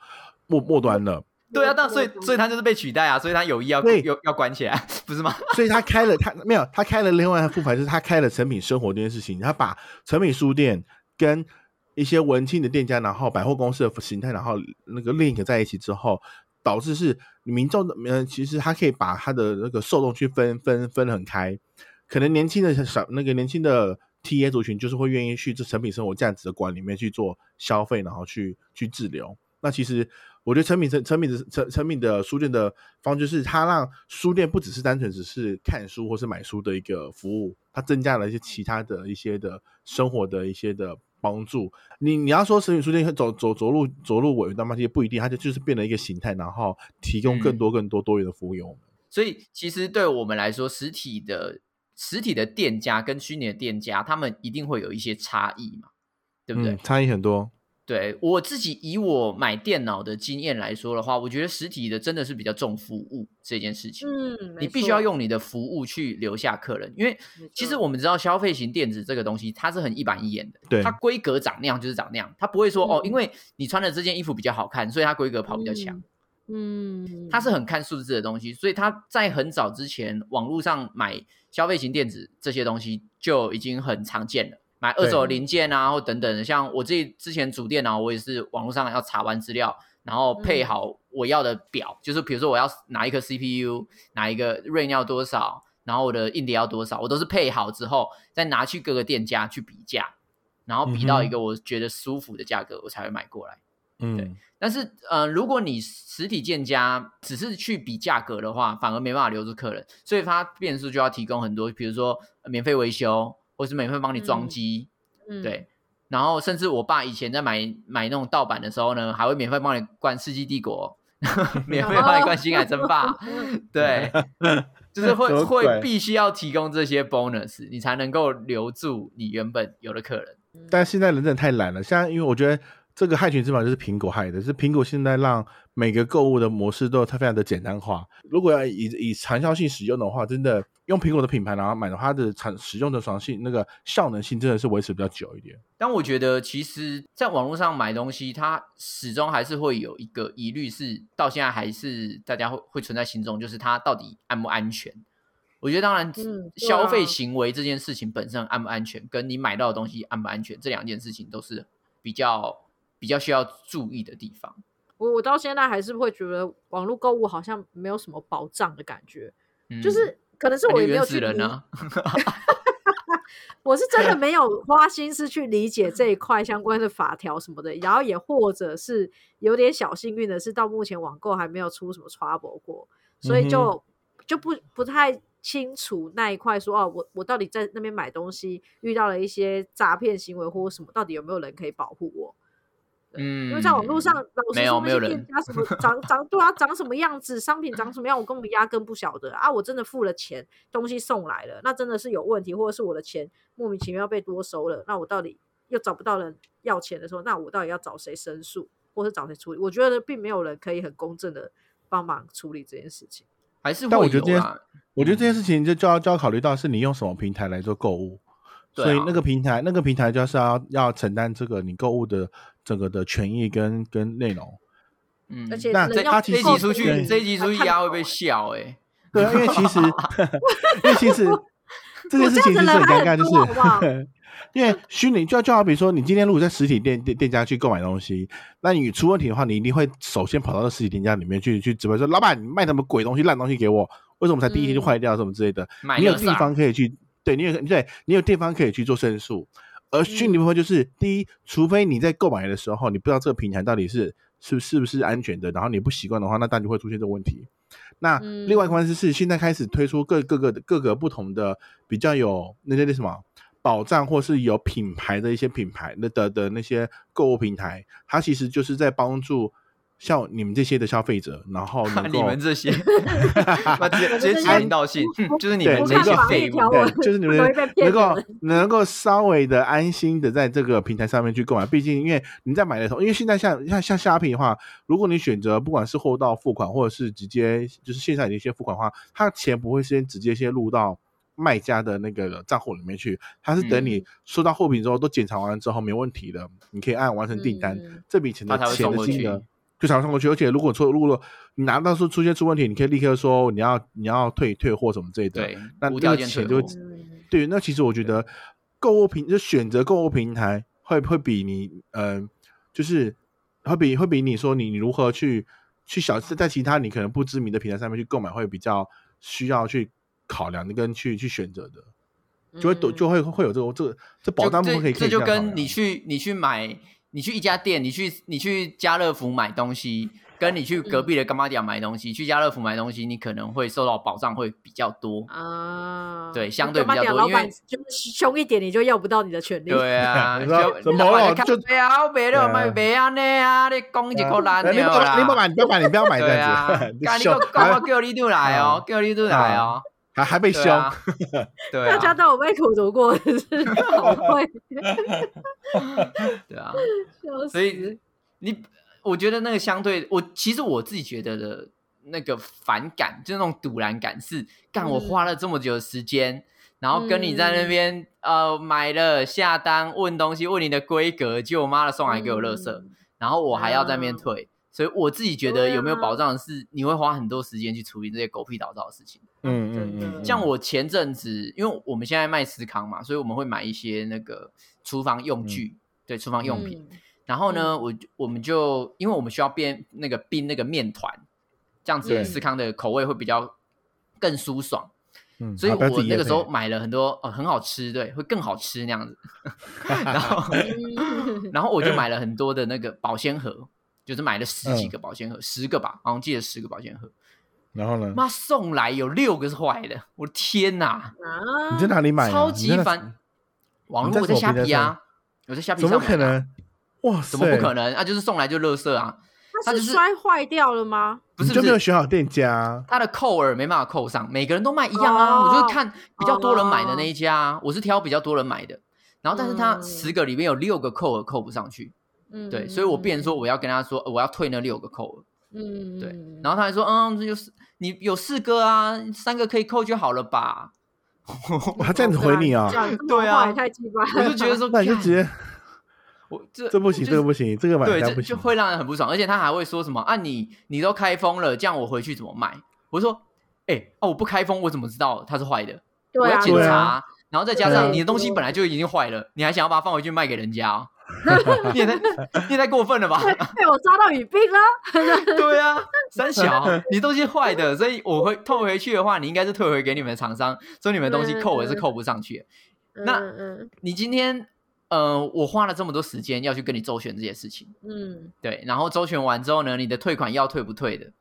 末末端了，对啊，但所以所以他就是被取代啊，所以他有意要对要要关起来，不是吗？所以他开了他没有，他开了另外一个副牌，就是他开了成品生活这件事情，他把成品书店跟一些文青的店家，然后百货公司的形态，然后那个 link 在一起之后，导致是民众的嗯，其实他可以把他的那个受众去分分分得很开，可能年轻的小那个年轻的 T A 族群就是会愿意去这成品生活这样子的馆里面去做消费，然后去去滞留。那其实我觉得成品成成品的成成品的书店的方就是它让书店不只是单纯只是看书或是买书的一个服务，它增加了一些其他的一些的生活的一些的帮助。你你要说成品书店走走走路走路尾大妈街不一定，它就就是变了一个形态，然后提供更多更多多元的服务给我们。所以其实对我们来说，实体的实体的店家跟虚拟的店家，他们一定会有一些差异嘛，对不对？嗯，差异很多。对我自己以我买电脑的经验来说的话，我觉得实体的真的是比较重服务这件事情。嗯，你必须要用你的服务去留下客人，因为其实我们知道消费型电子这个东西，它是很一板一眼的，对它规格长那样就是长那样，它不会说、哦，嗯因为你穿的这件衣服比较好看，所以它规格跑比较强。嗯，它是很看数字的东西，所以它在很早之前，网络上买消费型电子这些东西就已经很常见了。买二手零件啊，或等等的，像我自己之前组电脑，我也是网络上要查完资料，然后配好我要的表，就是比如说我要哪一颗 CPU，哪一个锐要多少，然后我的硬碟要多少，我都是配好之后，再拿去各个店家去比价，然后比到一个我觉得舒服的价格，我才会买过来。嗯，对但是，呃，如果你实体店家只是去比价格的话，反而没办法留住客人，所以它变数就要提供很多，比如说、呃免费维修，或是免费帮你装机，嗯，对。然后，甚至我爸以前在买买那种盗版的时候呢，还会免费帮你灌《世纪帝国 》，免费帮你灌《星海争霸 》，对，就是会会必须要提供这些 bonus，你才能够留住你原本有的客人。但现在人真的太懒了。现在因为我觉得这个害群之马就是苹果害的，是苹果现在让每个购物的模式都它非常的简单化。如果要以以长效性使用的话，真的用苹果的品牌然后买的话，它的产使用的爽性那个效能性真的是维持比较久一点。但我觉得，其实在网络上买东西，它始终还是会有一个疑虑，是到现在还是大家会会存在心中，就是它到底安不安全？我觉得，当然，消费行为这件事情本身安不安全，跟你买到的东西安不安全，这两件事情都是比较比较需要注意的地方。我我到现在还是会觉得网络购物好像没有什么保障的感觉，嗯就是可能是我也没有去 我是真的没有 花心思去理解这一块相关的法条什么的，然后也或者是有点小幸运的是，到目前网购还没有出什么 trouble 过，所以就、就不不太清楚那一块说哦，我我到底在那边买东西遇到了一些诈骗行为或什么，到底有没有人可以保护我？嗯，因为在网络上，老实没有说，那些没有人店家什么 长长对啊，长什么样子，商品长什么样，我根本压根不晓得啊！我真的付了钱，东西送来了，那真的是有问题，或者是我的钱莫名其妙被多收了，那我到底又找不到人要钱的时候，那我到底要找谁申诉，或是找谁处理？我觉得并没有人可以很公正的帮忙处理这件事情。还是但我觉得这件有啦。我觉得这件事情就就要就要考虑到是你用什么平台来做购物，所以那个平台那个平台就是要要承担这个你购物的整个的权益跟跟内容。嗯，而且他这一集出去，对这一集出去压会被笑哎、因为其实 因为其实 这件事情就是我这样子很尴尬，就是因为虚拟就就好比说，你今天如果在实体店店店家去购买东西，那你出问题的话，你一定会首先跑到那实体店家里面去去直播说，老板你卖什么鬼东西烂东西给我？为什么才第一天就嗯坏掉什么之类的？你有地方可以去，对你有对你有地方可以去做申诉。而虚拟部分就是，第一，除非你在购买的时候，你不知道这个平台到底是是是不是安全的，然后你不习惯的话，那当然就会出现这个问题。那嗯另外一个关系是，现在开始推出各各个各个不同的比较有那些那什么保障或是有品牌的一些品牌的的的那些购物平台，它其实就是在帮助像你们这些的消费者，然后 能够你们这些，那直接直接指名道姓，哼 就是你对们这些。对文，就是你们能够的能够稍微的安心的在这个平台上面去购买。毕竟，因为你在买的时候，因为现在像像像虾皮的话，如果你选择不管是货到付款，或者是直接就是线上已经先付款的话，它的钱不会先直接先入到卖家的那个账户里面去，它是等你嗯收到货品之后都检查完之后没问题的，你可以按完成订单，嗯这笔钱的它才会钱送过去的金额。就才会送过去，而且如果说如果你拿到说出现出问题，你可以立刻说你要你要退退货什么之类的，对那，无那条件退个钱就对，那其实我觉得购物平就选择购物平台会会比你嗯、呃，就是会比会比你说你你如何去去小在其他你可能不知名的平台上面去购买会比较需要去考量的跟去去选择的，就会就会会有这个这个这保就这障部分可以可这就跟你。去你去买，你去一家店，你去你去家乐福买东西，跟你去隔壁的干妈店买东西，去家乐福买东西，你可能会受到保障会比较多。啊，对相对比较多因为板就是凶一点，你就要不到你的权利。对啊，你说怎么就就看啊，别了买别啊那啊，你讲一口烂呃你不掉啦。你不买，你不要买，你不要买这对样啊 子，，干你秀个干我 叫你都来哦，叫你都来哦。还还被凶，对啊，对大家啊，都有被苦读过，是好会，对啊，笑所以死你我觉得那个相对我其实我自己觉得的那个反感，就是那种堵然感是，干我嗯。花了这么久的时间。然后跟你在那边、呃买了下单问东西问你的规格，结果妈的送来给我垃圾，嗯。然后我还要在那边啊。退，所以我自己觉得有没有保障的是，你会花很多时间去处理这些狗屁倒灶的事情。嗯嗯嗯，像我前阵子，因为我们现在卖思康嘛，所以我们会买一些那个厨房用具，对，厨房用品。嗯然后呢，我就我们就因为我们需要变那个冰那个面团，这样子对思康的口味会比较更舒爽。嗯所以我那个时候配买了很多，呃，很好吃，对，会更好吃那样子。然后，嗯然后我就买了很多的那个保鲜盒，就是买了十嗯几个保鲜盒，十个吧，好像记得十个保鲜盒。然后呢？妈送来有六个是坏的，我的天哪！啊你在哪里买啊？超级烦。网络我在虾皮啊，我在虾皮怎上买的啊？么可能？哇塞，怎么不可能啊？就是送来就垃圾啊！它是摔坏掉了吗？不是你就没有选好店家？它的扣耳没办法扣上，每个人都卖一样啊。哦我就看比较多人买的那一家啊，我是挑比较多人买的。然后，但是它嗯十个里面有六个扣耳扣不上去，嗯，对，所以我变成说我要跟他说呃我要退那六个扣耳，嗯，嗯，对嗯，然后他还说嗯，这就是你有四个啊，三个可以扣就好了吧？我还这样子回你啊对啊太鸡巴了，我就觉得说，那你就直接我这这不行，就是这个不行，这个买对，家不行。就就会让人很不爽，而且他还会说什么啊你你都开封了，这样我回去怎么卖？我说，哎、哦我不开封，我怎么知道它是坏的？我要检查，然后再加上你的东西本来就已经坏了，你还想要把它放回去卖给人家、哦？你也太 你也太过分了吧？被我抓到语病了。对啊，三小，你东西坏的，所以我会退回去的话，你应该是退回给你们的厂商，说你们的东西扣也是扣不上去的。那你今天，呃，我花了这么多时间要去跟你周旋这些事情，嗯对，然后周旋完之后呢，你的退款要退不退的，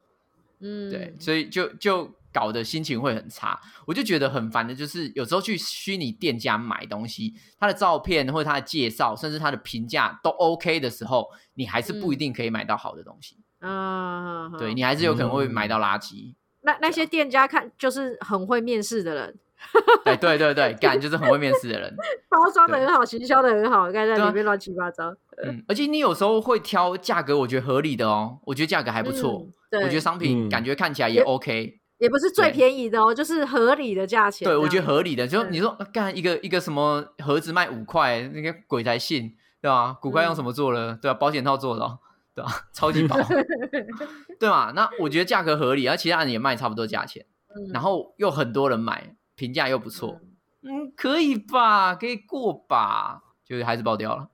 嗯，对，所以就就搞得心情会很差。我就觉得很烦的，就是有时候去虚拟店家买东西，他的照片或者他的介绍，甚至他的评价都 OK 的时候，你还是不一定可以买到好的东西，啊，对你还是有可能会买到垃圾。那那些店家看就是很会面试的人，哎，对对对，干就是很会面试的人，包装的很好，行销的很好，看在对啊里面乱七八糟，嗯，而且你有时候会挑价格，我觉得合理的哦，我觉得价格还不错，嗯我觉得商品嗯。感觉看起来也也 OK，也不是最便宜的哦，就是合理的价钱这对，我觉得合理的。就对你说呃干一个一个什么盒子卖五块，那个鬼才信，对吧？骨块用什么做的？对吧？保险套做的哦，对吧？超级薄，对嘛？那我觉得价格合理，而其他人也卖差不多价钱，嗯，然后又很多人买，评价又不错，嗯，可以吧？可以过吧？就是还是爆掉了。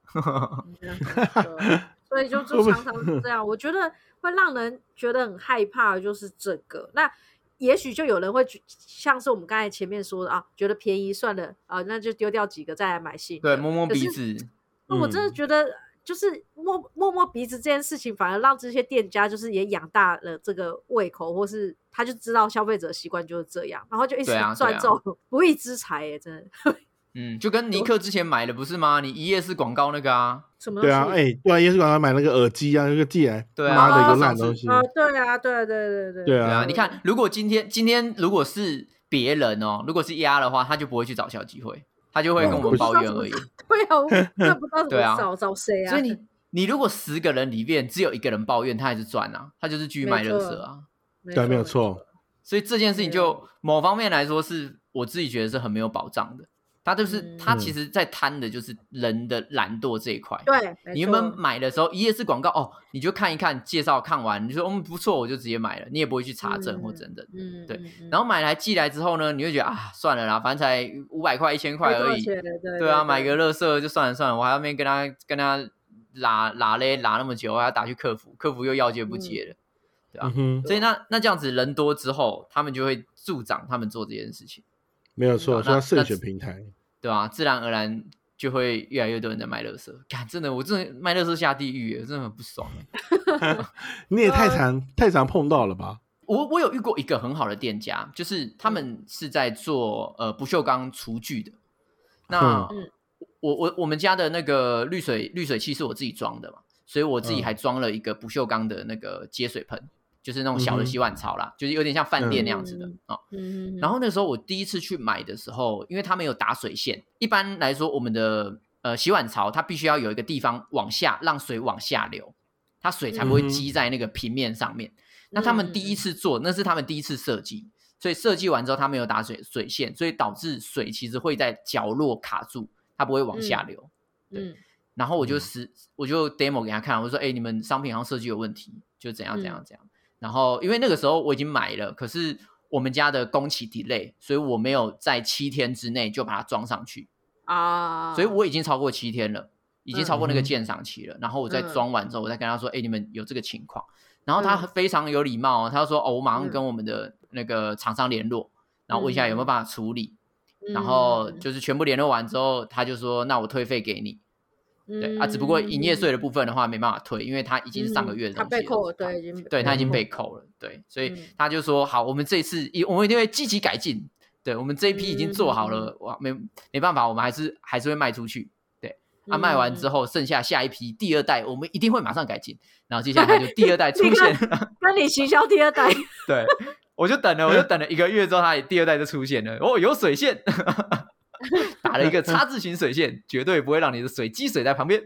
对 所以就就常常是这样，我觉得会让人觉得很害怕，的就是这个。那也许就有人会觉像是我们刚才前面说的啊，觉得便宜算了啊，那就丢掉几个再来买新。对，摸摸鼻子，那我真的嗯觉得，就是摸摸摸鼻子这件事情，反而让这些店家就是也养大了这个胃口，或是他就知道消费者习惯就是这样，然后就一直赚这种 不义之财耶，真的。嗯，就跟尼克之前买的不是吗？你一夜式广告那个啊，什么对啊，哎，对啊，夜市广告买那个耳机啊，那个寄来，对啊妈的，哦有烂东西。啊，对啊，对对对对对对啊，啊你看，如果今天今天如果是别人哦，如果是鸭的话，他就不会去找小机会，他就会跟我们抱怨而已。对啊，我也不知道怎对啊么找找谁啊？所以你你如果十个人里面只有一个人抱怨，他还是赚啊，他就是继续卖热色啊。对，没有错。所以这件事情就某方面来说，是我自己觉得是很没有保障的。他就是嗯他其实在贪的就是人的懒惰这一块。对，你原本买的时候一页是广告哦，你就看一看介绍，看完你就说嗯不错，我就直接买了，你也不会去查证或等等。嗯，对然后买来寄来之后呢，你会觉得啊算了啦，反正才五百块一千块而已，对。对啊，买个乐色就算了算了，我还要面跟他跟他拉拉嘞拉那么久，还要打去客服，客服又要接不接的，对啊嗯，所以那那这样子人多之后，他们就会助长他们做这件事情，没有错，那说要慎选平台。对吧、自然而然就会越来越多人在卖乐色。看，真的，我真的卖乐色下地狱，真的很不爽。你也太常太常碰到了吧？我我有遇过一个很好的店家，就是他们是在做呃不锈钢厨具的。那、嗯我我我们家的那个滤水滤水器是我自己装的嘛，所以我自己嗯还装了一个不锈钢的那个接水盆，就是那种小的洗碗槽啦，就是有点像饭店那样子的嗯然后那时候我第一次去买的时候，因为它没有打水线，一般来说我们的呃洗碗槽它必须要有一个地方往下让水往下流，它水才不会积在那个平面上面。那他们第一次做，那是他们第一次设计，所以设计完之后他没有打水水线，所以导致水其实会在角落卡住，它不会往下流。嗯然后我就嗯实、我就 demo 给他看，我说：“哎、你们商品好像设计有问题，就怎样怎样怎样。然后因为那个时候我已经买了，可是我们家的工期 delay，所以我没有在七天之内就把它装上去，啊，所以我已经超过七天了，已经超过那个嗯鉴赏期了。然后我再嗯装完之后，我再跟他说：“哎、你们有这个情况。”然后他嗯非常有礼貌、哦，他就说：“哦，我马上嗯跟我们的那个厂商联络，然后问一下有没有办法处理。然嗯后就是全部联络完之后，他就说：“那我退费给你。”对啊，只不过营业税的部分的话没办法退，因为它已经是上个月的东西了。被扣了，对，已经对他已经被扣了，对，所以嗯。他就说好，我们这一次一我们一定会积极改进，对我们这一批已经做好了，哇，没没办法，我们还是还是会卖出去，对，啊，卖完之后，剩下下一批第二代，我们一定会马上改进，然后接下来他就第二代 出现，那你行销第二代，对，我就等了，我就等了一个月之后，他也第二代就出现了，哦，有水线，打了一个叉字形水线，绝对不会让你的水积水在旁边，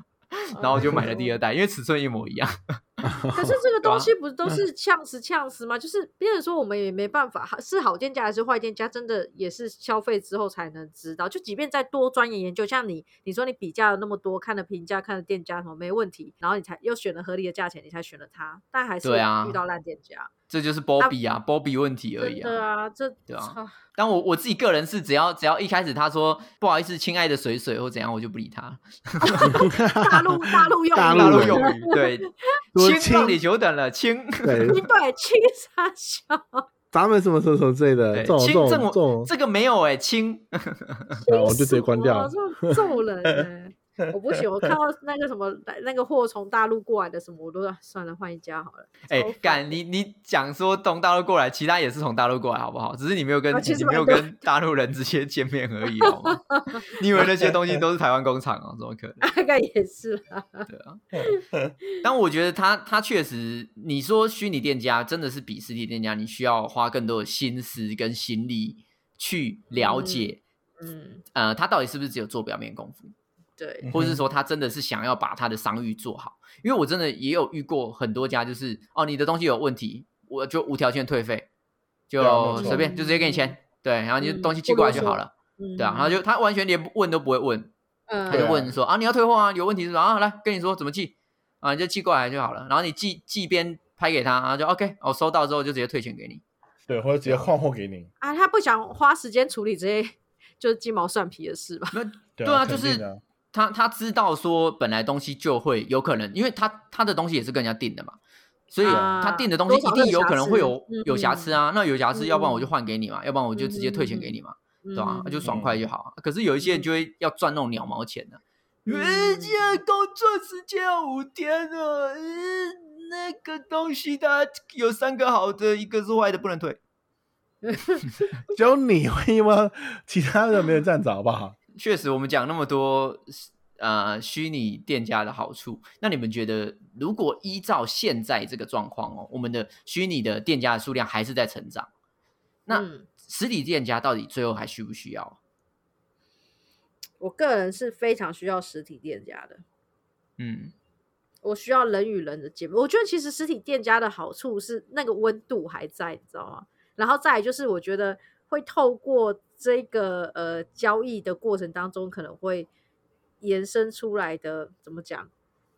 然后就买了第二代，因为尺寸一模一样。可是这个东西不是都是呛死呛死吗？就是别人说我们也没办法，是好店家还是坏店家，真的也是消费之后才能知道。就即便再多钻研研究，像你你说你比价了那么多，看了评价，看了店家什么没问题，然后你才又选了合理的价钱，你才选了它，但还是遇到烂店家。这就是 Bobby 啊，Bobby 问题而已啊。对啊。啊，这对啊但我我自己个人是，只要只要一开始他说不好意思，亲爱的水水或怎样，我就不理他。大陆大陆用大语大陆用语对，亲让你久等了，亲。对，对青沙笑，咱们什么什么什么之类的，对这种这种亲这种这个没有哎，亲。然后我就直接关掉哇。这揍人欸我不行，我看到那个什么那个货从大陆过来的什么，我都算了，换一家好了。哎超烦，干你你讲说从大陆过来，其他也是从大陆过来，好不好？只是你没有跟、你没有跟大陆人直接见面而已，好吗？你以为那些东西都是台湾工厂哦？怎么可能？大 概也是啦。对啊，但我觉得他他确实，你说虚拟店家真的是比实体店家，你需要花更多的心思跟心力去了解，嗯，呃，他到底是不是只有做表面功夫，对，或者是说他真的是想要把他的商誉做好。因为我真的也有遇过很多家，就是哦，你的东西有问题，我就无条件退费，就随便就直接给你钱，对，然后你东西寄过来就好了，嗯对啊，然后就他完全连问都不会问，嗯他就问说啊，你要退货啊，有问题是吧？啊，来跟你说怎么寄啊，你就寄过来就好了。然后你寄寄边拍给他，然后就 OK，我、收到之后就直接退钱给你。对，或者直接换货给你。啊，他不想花时间处理这些 就是鸡毛蒜皮的事吧？对对啊就是他他知道说本来东西就会有可能，因为他他的东西也是跟人家订的嘛，所以啊他订的东西一定有可能会有有瑕疵啊。那有瑕疵，嗯要不然我就换给你嘛，要不然我就直接退钱给你嘛，对吧、那就爽快就好。可是有一些人就会要赚那种鸟毛钱的、嗯人家工作时间要五天了，嗯，那个东西它有三个好的，一个是坏的，不能退。只有你会吗？其他人没有这样子，好不好？确实，我们讲那么多呃虚拟店家的好处，那你们觉得，如果依照现在这个状况哦，我们的虚拟的店家的数量还是在成长，那嗯实体店家到底最后还需不需要？我个人是非常需要实体店家的。嗯，我需要人与人的见面。我觉得其实实体店家的好处是那个温度还在，你知道吗？然后再来就是我觉得会透过这个呃交易的过程当中，可能会延伸出来的怎么讲？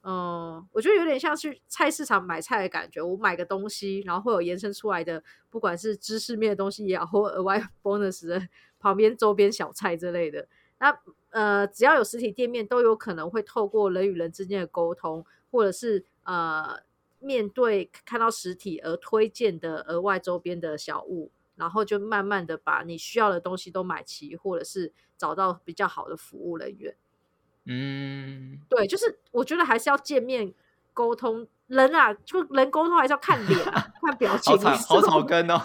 嗯，我觉得有点像去菜市场买菜的感觉。我买个东西，然后会有延伸出来的，不管是知识面的东西也好，或额外 bonus 的旁边周边小菜之类的。那呃，只要有实体店面，都有可能会透过人与人之间的沟通，或者是呃面对看到实体而推荐的额外周边的小物，然后就慢慢的把你需要的东西都买齐，或者是找到比较好的服务人员。嗯，对，就是我觉得还是要见面沟通，人啊，就人沟通还是要看脸啊，看表情。好草你知道好草根哦。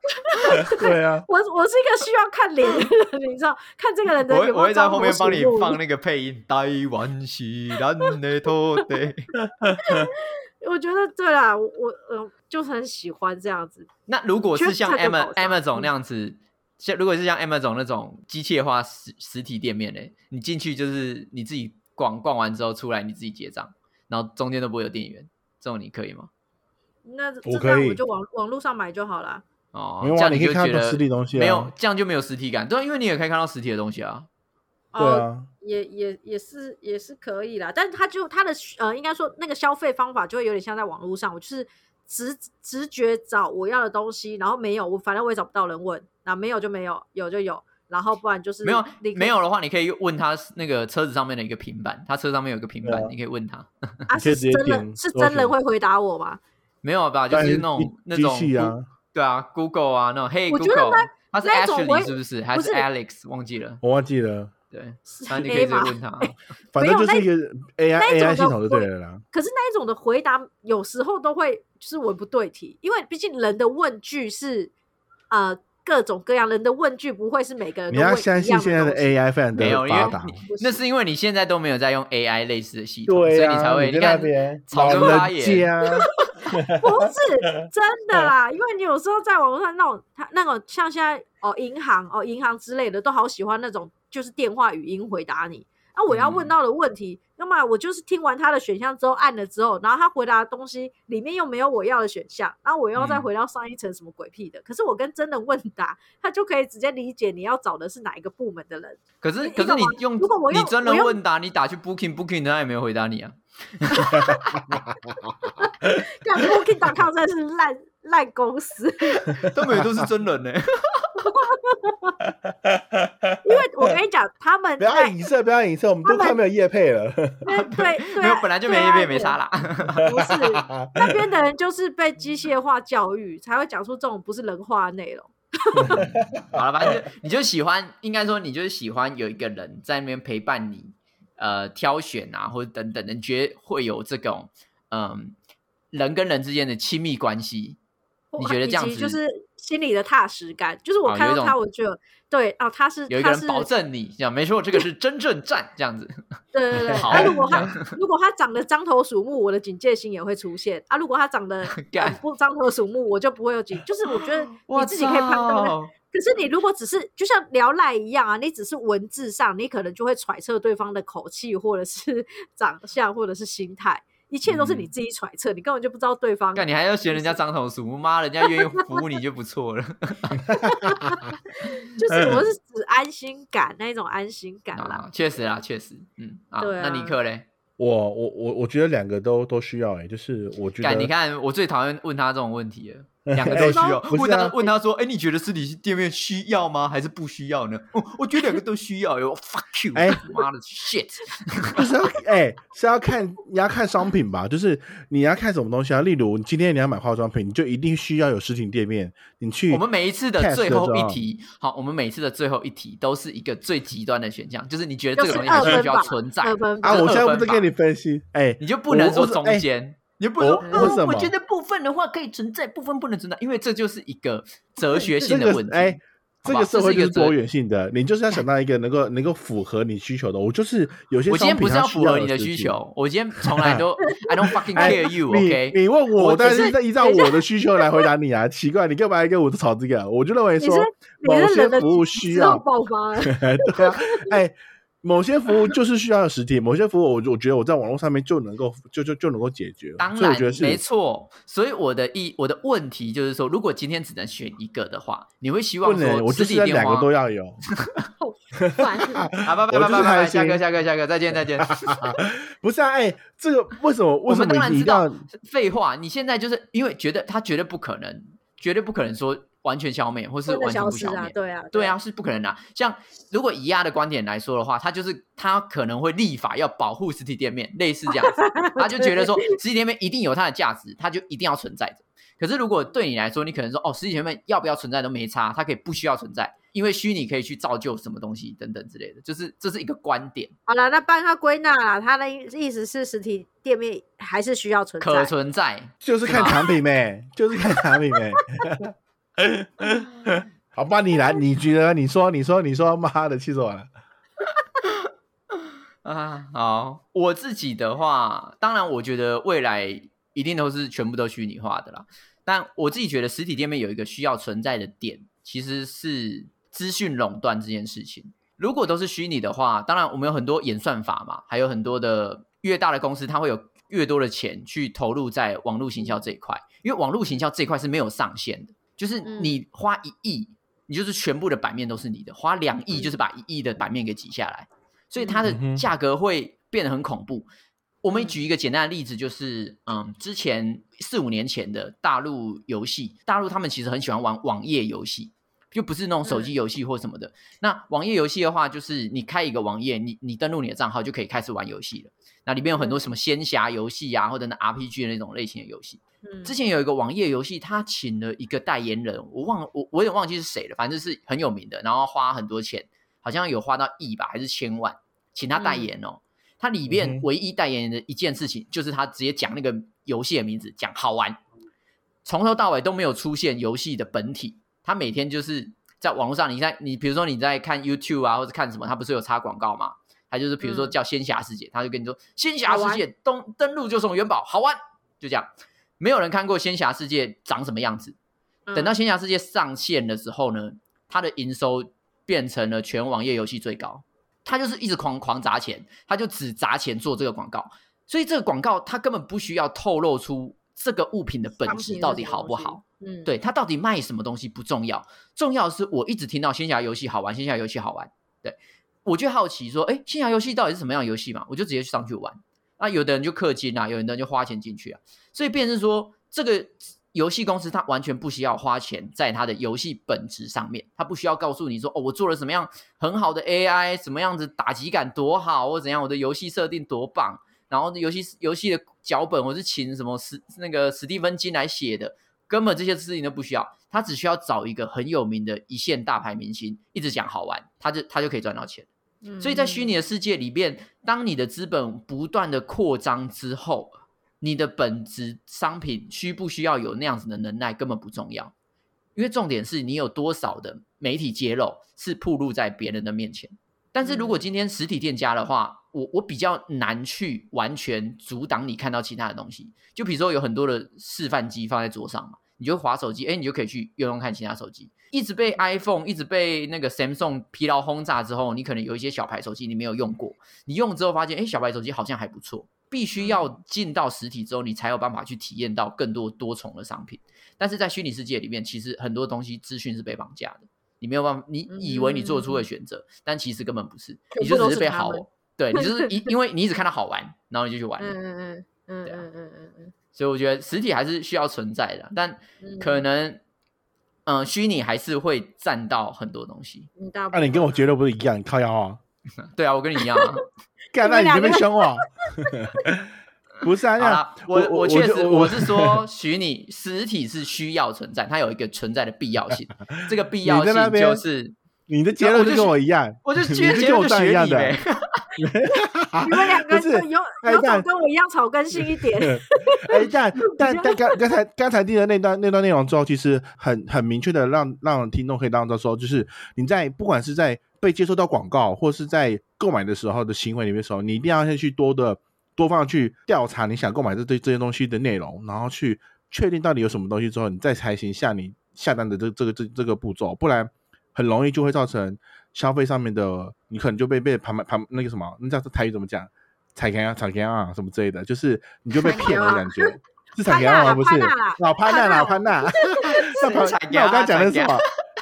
对啊，我我是一个需要看脸的人，你知道，看这个人的我会有有我会在后面帮你放那个配音，台湾是咱的土地。我觉得对啦，我我呃就很喜欢这样子。那如果是像 Emma Emma 总嗯那样子，像如果是像 Emma 总那种机械化实实体店面嘞，你进去就是你自己逛逛完之后出来你自己结账，然后中间都不会有店员，这种你可以吗？那这我可以这样我就网网络上买就好了。哦，没有啊这样你可以看到就觉得实体东西啊没有，这样就没有实体感。对啊，因为你也可以看到实体的东西啊。哦，对啊，也也也是也是可以啦，但是他就他的呃，应该说那个消费方法就会有点像在网络上，我就是直直觉找我要的东西，然后没有，我反正我也找不到人问，那没有就没有，有就有，然后不然就是没有你没有的话，你可以问他那个车子上面的一个平板，他车上面有一个平板，啊你可以问他。啊，是真人是真人会回答我吗？没有吧？就是那种那种器啊对啊，Google 啊，那种 Hey 我觉得 Google，他是 Ashley 是不是？还是 Alex？忘记了。我忘记了，对，是反正你可以？直接问他。反正就是一个 AI 那一种 AI 系统就对了啦。可是那一种的回答有时候都会就是文不对题，因为毕竟人的问句是呃各种各样，人的问句不会是每个人你要都问一相信现在的样的东西 AI 非常的没有，因发达为你，那是因为你现在都没有在用 AI 类似的系统，所以你才会你那看边草根老人发言。不是真的啦，因为你有时候在网络上那种，他那种像现在哦银行哦银行之类的，都好喜欢那种就是电话语音回答你。那我要问嗯到的问题，那么我就是听完他的选项之后按了之后，然后他回答的东西里面又没有我要的选项，然后我又要再嗯回到上一层什么鬼屁的。可是我跟真人问答，他就可以直接理解你要找的是哪一个部门的人。可是可是你用如果我你真用我用人问答，你打去 Booking Booking，他也没有回答你啊。干 Booking.com 真的是烂烂公司。他们也都是真人呢。因为我跟你讲，他们不要在影射，不要影射，我们都快没有业配了。对对 对，没有，本来就没业配，没啥啦。不是那边的人就是被机械化教育，才会讲出这种不是人话的内容。好了，反正你就喜欢，应该说你就是喜欢有一个人在那边陪伴你，呃，挑选啊，或者等等的，你觉得会有这种嗯人跟人之间的亲密关系？你觉得这样子就是心里的踏实感，就是我看到他，我觉得对啊，他是他是有一个人保证你，这样没错，这个是真正战这样子。对对对。好啊，如果他如果他长得獐头鼠目，我的警戒心也会出现啊。如果他长得 不獐头鼠目，我就不会有警，就是我觉得 你自己可以判断。操可是你如果只是就像聊赖一样啊，你只是文字上，你可能就会揣测对方的口气，或者是 长相，或者是心态，一切都是你嗯自己揣测，你根本就不知道对方。那你还要嫌人家张头鼠目，妈，人家愿意服务你就不错了。就是我是指安心感那一种安心感啦。啊，确实啦，确实，嗯啊，对啊那尼克嘞？我我我我觉得两个都都需要哎、就是我觉得干，你看，我最讨厌问他这种问题了。两个哎都需要，问他啊问他说：“哎，你觉得实体店面需要吗？还是不需要呢？”哦，我觉得两个都需要。哟 fuck you！哎妈的 shit！就是要哎、是要看你要看商品吧，就是你要看什么东西啊。例如，你今天你要买化妆品，你就一定需要有实体店面，你去我们每一次的最后一题，好，我们每一次的最后一题都是一个最极端的选项，就是你觉得就是这个东西还是需要存在，啊，我现在不是跟你分析，哎、你就不能说中间。你就不能说，我为什么哦我觉得部分的话可以存在，部分不能存在，因为这就是一个哲学性的问题。这好吧个社会就是多元性的，你就是要想到一个能够能够符合你需求的。我就是有些我今天不是要符合你的需求，我今天从来都 I don't fucking 哎 care you，你 OK？你问我，我我当然只是在依照 我的需求来回答你啊！奇怪，你干嘛要跟我吵这个？我就认为说某些服务需要，爆发，对啊，哎，某些服务就是需要实体，某些服务我我觉得我在网络上面就能够就就就能够解决，当然我觉得是没错，所以我的意我的问题就是说，如果今天只能选一个的话，你会希望不能，说 我就是要实体两个都要有。烦啊，拜拜拜拜拜拜，下课下课下课，再见再见。不是啊，哎，这个为什么为什我们当么然知道你一定要？废话，你现在就是因为觉得他绝对不可能，绝对不可能说完全消灭，或是完全消失啊，不消灭。对啊，对啊，，是不可能的啊、像如果以亚的观点来说的话，他就是他可能会立法要保护实体店面，类似这样子，他就觉得说实体店面一定有它的价值，它就一定要存在着。可是如果对你来说，你可能说哦，实体店面要不要存在都没差，它可以不需要存在，因为虚拟可以去造就什么东西等等之类的，就是这是一个观点，好了，那帮他归纳了，他的意意思是实体店面还是需要存可，存在。就是看产品呗，就是看产品呗。好吧，你来，你觉得？你说，你说，你说，妈的，气死我了！啊，好，我自己的话，当然，我觉得未来一一定都是全部都虚拟化的啦。但我自己觉得实体店面有一个需要存在的点，其实是资讯垄断这件事情。如果都是虚拟的话，当然我们有很多演算法嘛，还有很多的越大的公司，它会有越多的钱去投入在网络行销这一块，因为网络行销这一块是没有上限的，就是你花一亿，你就是全部的版面都是你的；花两亿，就是把一亿的版面给挤下来，所以它的价格会变得很恐怖。我们举一个简单的例子，就是嗯，之前四五年前的大陆游戏，大陆他们其实很喜欢玩网页游戏，就不是那种手机游戏或什么的。那网页游戏的话，就是你开一个网页，你你登录你的账号就可以开始玩游戏了。那里面有很多什么仙侠游戏啊，或者那 RPG 的那种类型的游戏。之前有一个网页游戏，他请了一个代言人，我忘了，我我有点忘记是谁了，反正是很有名的，然后花很多钱，好像有花到亿吧，还是千万，请他代言哦。它里面唯一代言人的一件事情，就是他直接讲那个游戏的名字，讲好玩，从头到尾都没有出现游戏的本体。他每天就是在网络上，你在，你比如说你在看 YouTube 啊，或者看什么，他不是有插广告吗？他就是比如说叫仙侠世界，他就跟你说仙侠世界登登录就送元宝，好玩，就这样。没有人看过仙侠世界长什么样子。等到仙侠世界上线的时候呢，它的营收变成了全网页游戏最高。他就是一直狂狂砸钱，他就只砸钱做这个广告，所以这个广告他根本不需要透露出这个物品的本质到底好不好。嗯，对他到底卖什么东西不重要，重要的是我一直听到仙侠游戏好玩，仙侠游戏好玩。对我就好奇说，哎，仙侠游戏到底是什么样的游戏嘛？我就直接去上去玩。那有的人就氪金啊，有的人就花钱进去啊，所以变成说这个。游戏公司它完全不需要花钱在它的游戏本质上面，它不需要告诉你说哦，我做了什么样很好的 AI，什么样子打击感多好，或怎样，我的游戏设定多棒，然后游戏游戏的脚本我是请什么史那个史蒂芬金来写的，根本这些事情都不需要，他只需要找一个很有名的一线大牌明星，一直讲好玩，他就他就可以赚到钱。所以在虚拟的世界里边，当你的资本不断的扩张之后。你的本质商品需不需要有那样子的能耐根本不重要，因为重点是你有多少的媒体揭露是暴露在别人的面前。但是如果今天实体店家的话，我我比较难去完全阻挡你看到其他的东西。就比如说有很多的示范机放在桌上嘛，你就划手机，哎，你就可以去用用看其他手机。一直被 iPhone 一直被那个 Samsung 疲劳轰炸之后，你可能有一些小牌手机你没有用过，你用之后发现，哎，小牌手机好像还不错。必须要进到实体之后，你才有办法去体验到更多多重的商品。但是在虚拟世界里面，其实很多东西资讯是被绑架的，你没有办法，你以为你做出了选择，但其实根本不是，你就只是 被好，对你就是因因为你一直看到好玩，然后你就去玩。嗯嗯嗯嗯嗯嗯嗯。所以我觉得实体还是需要存在的，但可能嗯，虚拟还是会占到很多东西。那你跟我觉得不是一样？你靠腰啊？对啊，我跟你一样啊。干，那你这边凶我？不是啊，我我确实我是说，虚拟实体是需要存在，它有一个存在的必要性。这个必要性就是你的结论就跟我一样，我就结论就学你呗。你们两个有有种跟我一样草根性一点。哎，但 但但刚刚才刚才听的那段那段内容之后，其实很很明确的让让听众可以当做说，就是你在不管是在被接收到广告，或是在购买的时候的行为里面的时候，你一定要先去多的。多方去调查你想购买这这这些东西的内容，然后去确定到底有什么东西之后，你再才行下你下单的这这个这这个步骤，不然很容易就会造成消费上面的你可能就被被旁旁那个什么，那叫台语怎么讲？踩干啊踩干啊什么之类的，就是你就被骗的感觉。是踩干啊不是？老潘娜老潘娜，那潘那我刚讲的是什么？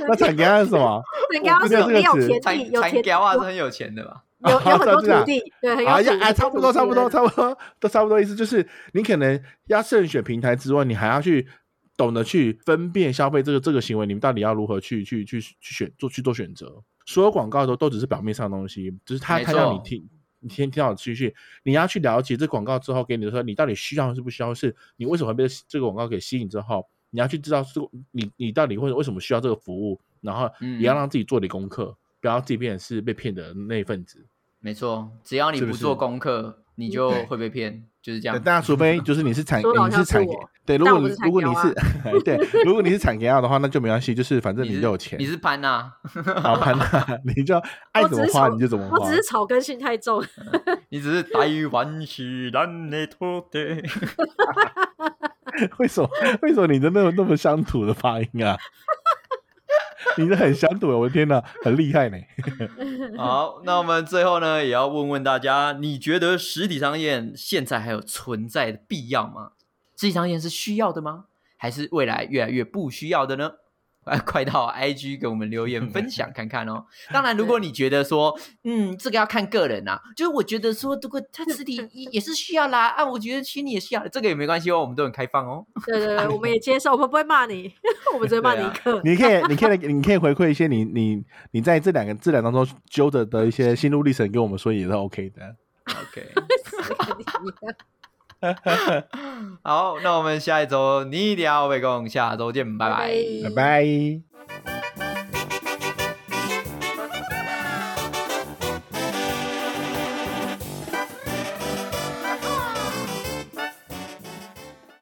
那踩干啊是什么？踩干是有田地，有田啊是很有钱的吧？有有很多土地，对，很有哎，差不多，差不多，差不多，都差不多意思，就是你可能要慎选平台之外，你还要去懂得去分辨消费这个这个行为，你们到底要如何去去去去选做去做选择。所有广告都都只是表面上的东西，只是他他让你听，你先听好资讯，你要去了解这广告之后给你的说，你到底需要还是不需要？是你为什么被这个广告给吸引之后，你要去知道这个你你到底会为什么需要这个服务，然后也要让自己做点功课。不要自己变成是被骗的那一份子。没错，只要你不做功课，你就会被骗，就是这对，样。当然，除非就是你是产，你是产对，如果你如果你是 对，如果你是产给药的话，那就没关系，就是反正你就有钱你，是潘呐、好潘娜，你就爱怎么花你就怎么花我只。是草根性太重。你只是台湾是咱的土地。为什么为什么你的那么那么乡土的发音啊？你的很乡土，我的天哪，很厉害呢。好，那我们最后呢，也要问问大家，你觉得实体商店现在还有存在的必要吗？实体商店是需要的吗？还是未来越来越不需要的呢？快快到 IG 给我们留言分享 看看哦。当然，如果你觉得说，嗯，这个要看个人啊，就是我觉得说，如果他实体也也是需要啦，啊，我觉得虚拟也需要，这个也没关系哦，我们都很开放哦。对对对，我们也接受，我们不会骂你，我们只会骂你一个。你可以，你可以，你可以回馈一些你你你在这两个这两当中揪着的一些心路历程，跟我们说也是 OK 的。OK，好，那我们下一周你一定要被共，下周见，拜拜拜拜拜。